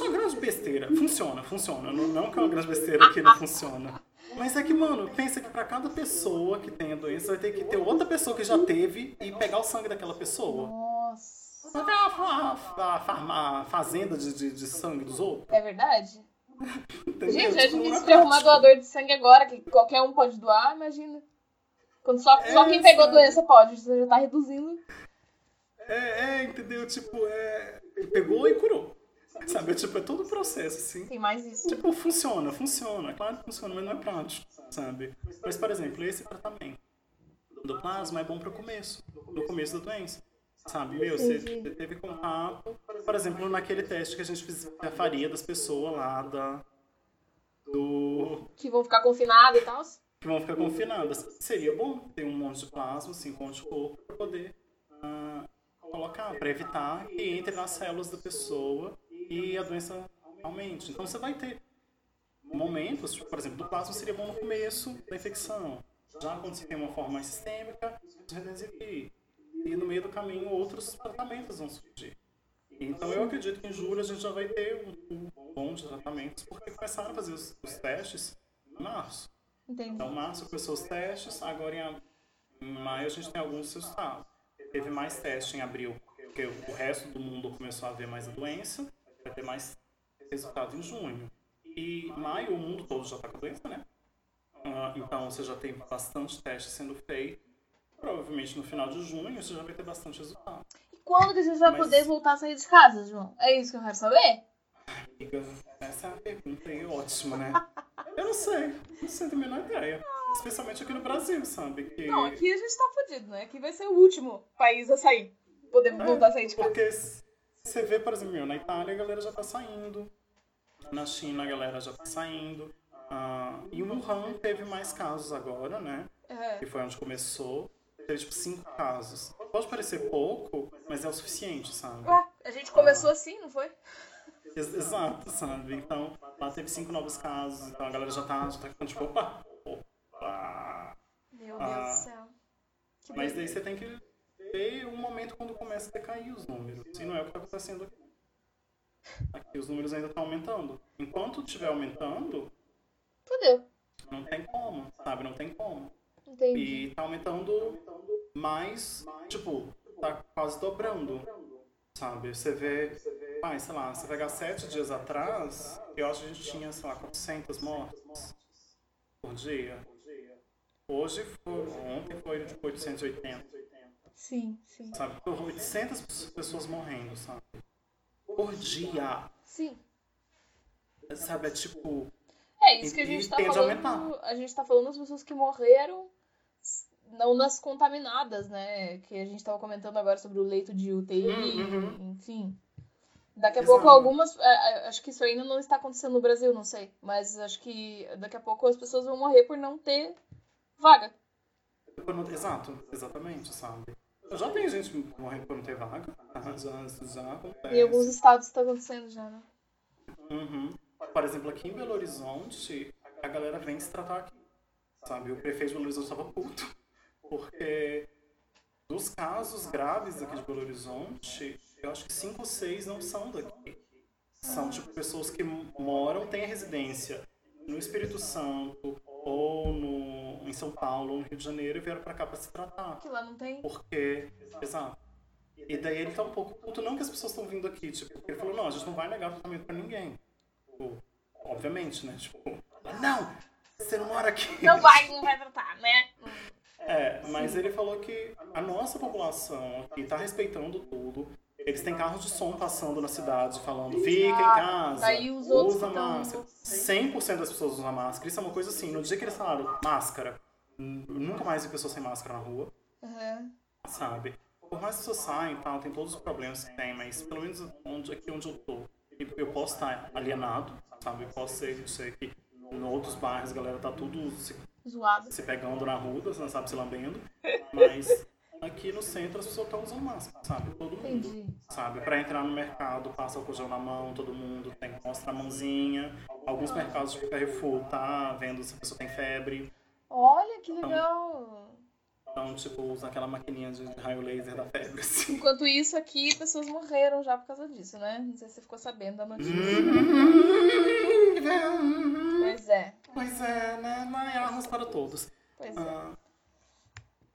Uma grande besteira. Funciona, funciona. Não, não que é uma grande besteira que não funciona. Mas é que, mano, pensa que pra cada pessoa que tem a doença, vai ter que ter outra pessoa que já teve e pegar o sangue daquela pessoa.
Nossa.
Uma, fa- fa- fa- fazenda de, de, de sangue dos outros.
É verdade?
Entendeu?
Gente, a
Tipo, é
precisa de arrumar doador de sangue agora, que qualquer um pode doar, imagina. Quando só, só
É,
quem pegou a
sabe?
doença pode, você já tá reduzindo.
É, é, entendeu? Tipo, é. Pegou e curou. Sabe? Tipo, é todo o processo, assim.
Tem mais isso.
Tipo, funciona, funciona. Claro que funciona, mas não é prático, sabe? Mas, por exemplo, esse tratamento do plasma é bom pro começo, no começo da doença. Sabe, meu, você teve contato, por exemplo, naquele teste que a gente faria das pessoas lá da, do,
Que vão ficar confinados e tal.
que vão ficar confinadas. Seria bom ter um monte de plasma, assim, com anticorpo, para poder ah, colocar, para evitar que entre nas células da pessoa e a doença aumente. Então você vai ter momentos, por exemplo, do plasma seria bom no começo da infecção. Já quando você tem uma forma mais sistêmica, redesivir. E no meio do caminho outros tratamentos vão surgir. Então eu acredito que em julho a gente já vai ter um, um bom de tratamentos, porque começaram a fazer os, os testes em março.
Entendi.
Então, março começou os testes, agora em, maio a gente tem alguns resultados. Teve mais teste em abril, porque o resto do mundo começou a ver mais a doença, vai ter mais resultado em junho. E maio o mundo todo já está com a doença, né? Ah, então você já tem bastante teste sendo feito. Provavelmente no final de junho você já vai ter bastante resultado.
E quando que a gente vai
Mas-
poder voltar a sair de casa, João? É isso que eu quero saber?
Amiga, essa é uma pergunta aí ótima, né? Eu não sei, não sei, tenho a menor ideia. Especialmente aqui no Brasil, sabe? Que...
Não, aqui a gente tá fudido, né? Aqui vai ser o último país a sair. Poder voltar a sair de casa.
Porque você vê, por exemplo, na Itália a galera já tá saindo. Na China a galera já tá saindo. Ah, em Wuhan teve mais casos agora, né?
É.
Que foi onde começou. Teve tipo cinco casos. Pode parecer pouco, mas é o suficiente, sabe?
Ué, a gente começou assim, não foi?
Ex- Exato, sabe? Então, lá teve cinco novos casos, então a galera já tá, já tá ficando tipo, opa, opa.
Meu
Ah.
Deus do céu. Que
Mas
beleza.
daí você tem que ver um momento quando começa a decair os números. E não é o que está acontecendo aqui. Aqui os números ainda estão aumentando. Enquanto estiver aumentando,
Fudeu.
não tem como, sabe? Não tem como.
Entendi.
E tá aumentando mais, tipo, tá quase dobrando, sabe? Você vê, ah, sei lá, você pegar sete dias atrás, eu acho que a gente tinha, sei lá, 400 mortes por dia. Hoje, foi, ontem foi tipo 880.
Sim, sim.
sabe? Por 800 pessoas morrendo, sabe? Por dia,
Sim.
sabe? É tipo,
É isso que a gente tá falando.
aumentar.
A gente tá falando das pessoas que morreram, não nas contaminadas, né? Que a gente tava comentando agora sobre o leito de UTI,
Uhum.
enfim. Daqui a
Exato.
pouco algumas. é, é, Acho que isso ainda não está acontecendo no Brasil, não sei. Mas acho que daqui a pouco as pessoas vão morrer por não ter vaga.
por não- exato, exatamente, sabe? Já tem gente morrendo por não ter vaga, já, já acontece.
Em alguns estados está acontecendo já, né?
Uhum. Por exemplo, aqui em Belo Horizonte, a galera vem se tratar aqui, sabe? O prefeito de Belo Horizonte estava puto, porque dos casos graves aqui de Belo Horizonte, eu acho que cinco ou seis não são daqui. São, tipo, pessoas que moram, têm a residência no Espírito Santo ou no, em São Paulo, no Rio de Janeiro, e vieram pra cá pra se tratar.
Que lá não tem.
Porque, exato. E daí ele tá um pouco puto, não que as pessoas estão vindo aqui, tipo, ele falou, não, a gente não vai negar tratamento pra ninguém. Tipo, obviamente, né? Tipo, não, você não mora aqui.
Não vai, não vai tratar, né?
É, mas ele falou que a nossa população aqui tá respeitando tudo. Eles têm carros de som passando na cidade falando, fica em casa,
Daí os outros
usa máscara. 100% das pessoas usam máscara. Isso é uma coisa assim, no dia que eles falaram máscara, nunca mais vi pessoas sem máscara na rua,
Uhum.
sabe? Por mais que pessoas saem e tal, tem todos os problemas que tem, mas pelo menos onde, aqui onde eu tô, eu posso estar alienado, sabe? Eu posso ser, ser que em outros bairros a galera tá tudo se
Zoado.
se pegando na rua, sabe se lambendo. Mas aqui no centro as pessoas estão usando máscara, sabe? Todo mundo.
Entendi.
Sabe? Pra entrar no mercado, passa o gel na mão, todo mundo tem que mostrar a mãozinha. Alguns mercados tipo Carrefour tá vendo se a pessoa tem febre.
Olha que legal.
Então, tipo, usa aquela maquininha de raio laser da febre, assim.
Enquanto isso, aqui, pessoas morreram já por causa disso, né? Não sei se você ficou sabendo da notícia. Pois é,
Pois é, né? Não é armas para todos.
pois é.
Ah,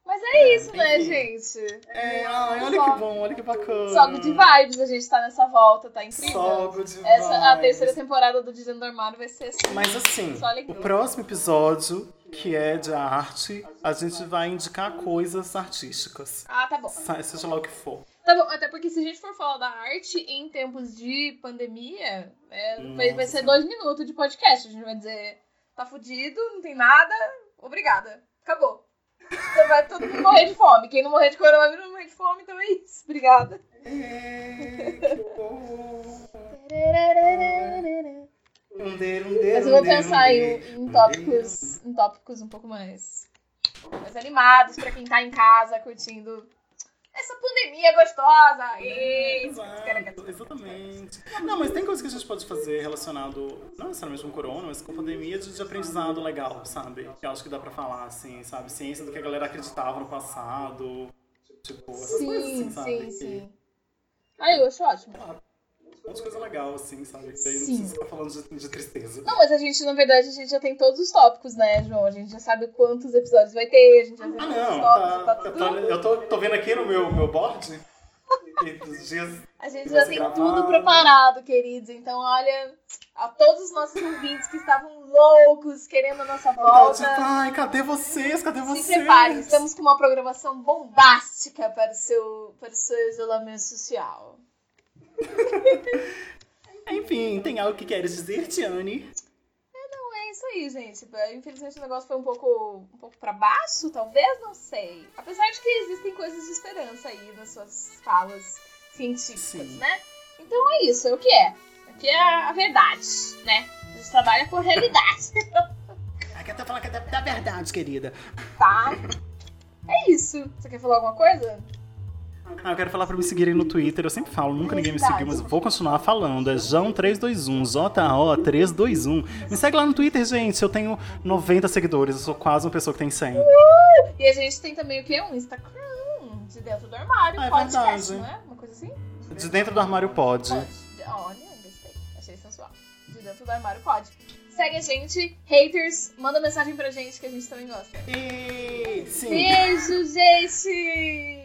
Mas é isso, né, gente?
é, ai, olha
Só-
que bom, olha que bacana.
Sobe de vibes, a gente tá nessa volta, tá incrível.
Sobe de
Essa, a
vibes.
terceira temporada do Dizendo do Armário vai ser assim.
Mas assim,
Só
o próximo episódio, que é de arte, a gente vai indicar coisas artísticas.
Ah, tá bom.
Seja lá o que for.
Tá bom, até porque se a gente for falar da arte em tempos de pandemia, é, vai ser dois minutos de podcast. A gente vai dizer, tá fudido, não tem nada, obrigada. Acabou. Então vai todo mundo morrer de fome. Quem não morrer de coronavírus não morrer de fome, então é isso. Obrigada. Mas eu vou pensar em, em tópicos, em tópicos um pouco mais, mais animados pra quem tá em casa curtindo essa pandemia gostosa. E...
Exato, exatamente. Não, mas tem coisas que a gente pode fazer relacionado, não necessariamente com corona, mas com pandemia, de, de aprendizado legal, sabe? Que eu acho que dá pra falar, assim, sabe? Ciência do que a galera acreditava no passado. Tipo, essas coisas assim,
Sim,
sabe?
sim,
Que-
sim. Ah, eu acho ótimo.
Um monte de coisa legal, assim, sabe? Que daí não precisa ficar falando de, de tristeza.
Não, mas a gente, na verdade, a gente já tem todos os tópicos, né, João? A gente já sabe quantos episódios vai ter, a gente já viu
Ah, não,
os tópicos,
tá,
tá
tá-
tudo.
tá- eu tô, tô vendo aqui no meu, meu board.
A gente já tem
gravado.
tudo preparado, queridos. Então, olha, a todos os nossos ouvintes que estavam loucos, querendo a nossa volta.
tipo, ai, cadê vocês? Cadê vocês?
Se preparem, estamos com uma programação bombástica para o seu, para o seu isolamento social.
Enfim, tem algo que queres dizer, Tiane?
Então é isso aí, gente. Infelizmente o negócio foi um pouco, um pouco para baixo, talvez, não sei. Apesar de que existem coisas de esperança aí nas suas falas científicas,
Sim.
né? Então é isso, é o que é. Aqui é a verdade, né? A gente trabalha com realidade,
Aqui eu tô falando que é da, da verdade, querida.
tá? É isso. Você quer falar alguma coisa?
Ah, eu quero falar pra me seguirem no Twitter. Eu sempre falo, nunca ninguém me seguiu, mas vou continuar falando. É João321, J-O-321. Me segue lá no Twitter, gente. Eu tenho 90 seguidores. Eu sou quase uma pessoa que tem 100.
E a gente tem também o quê? Um Instagram de dentro do armário,
Ah, é
podcast,
verdade.
não é? Uma coisa assim?
De dentro do armário pode.
Pode. De- Olha, gostei. Achei sensual. De dentro do armário pode. Segue a gente, haters, manda mensagem pra gente que a gente também gosta.
E... Sim.
Beijo, gente!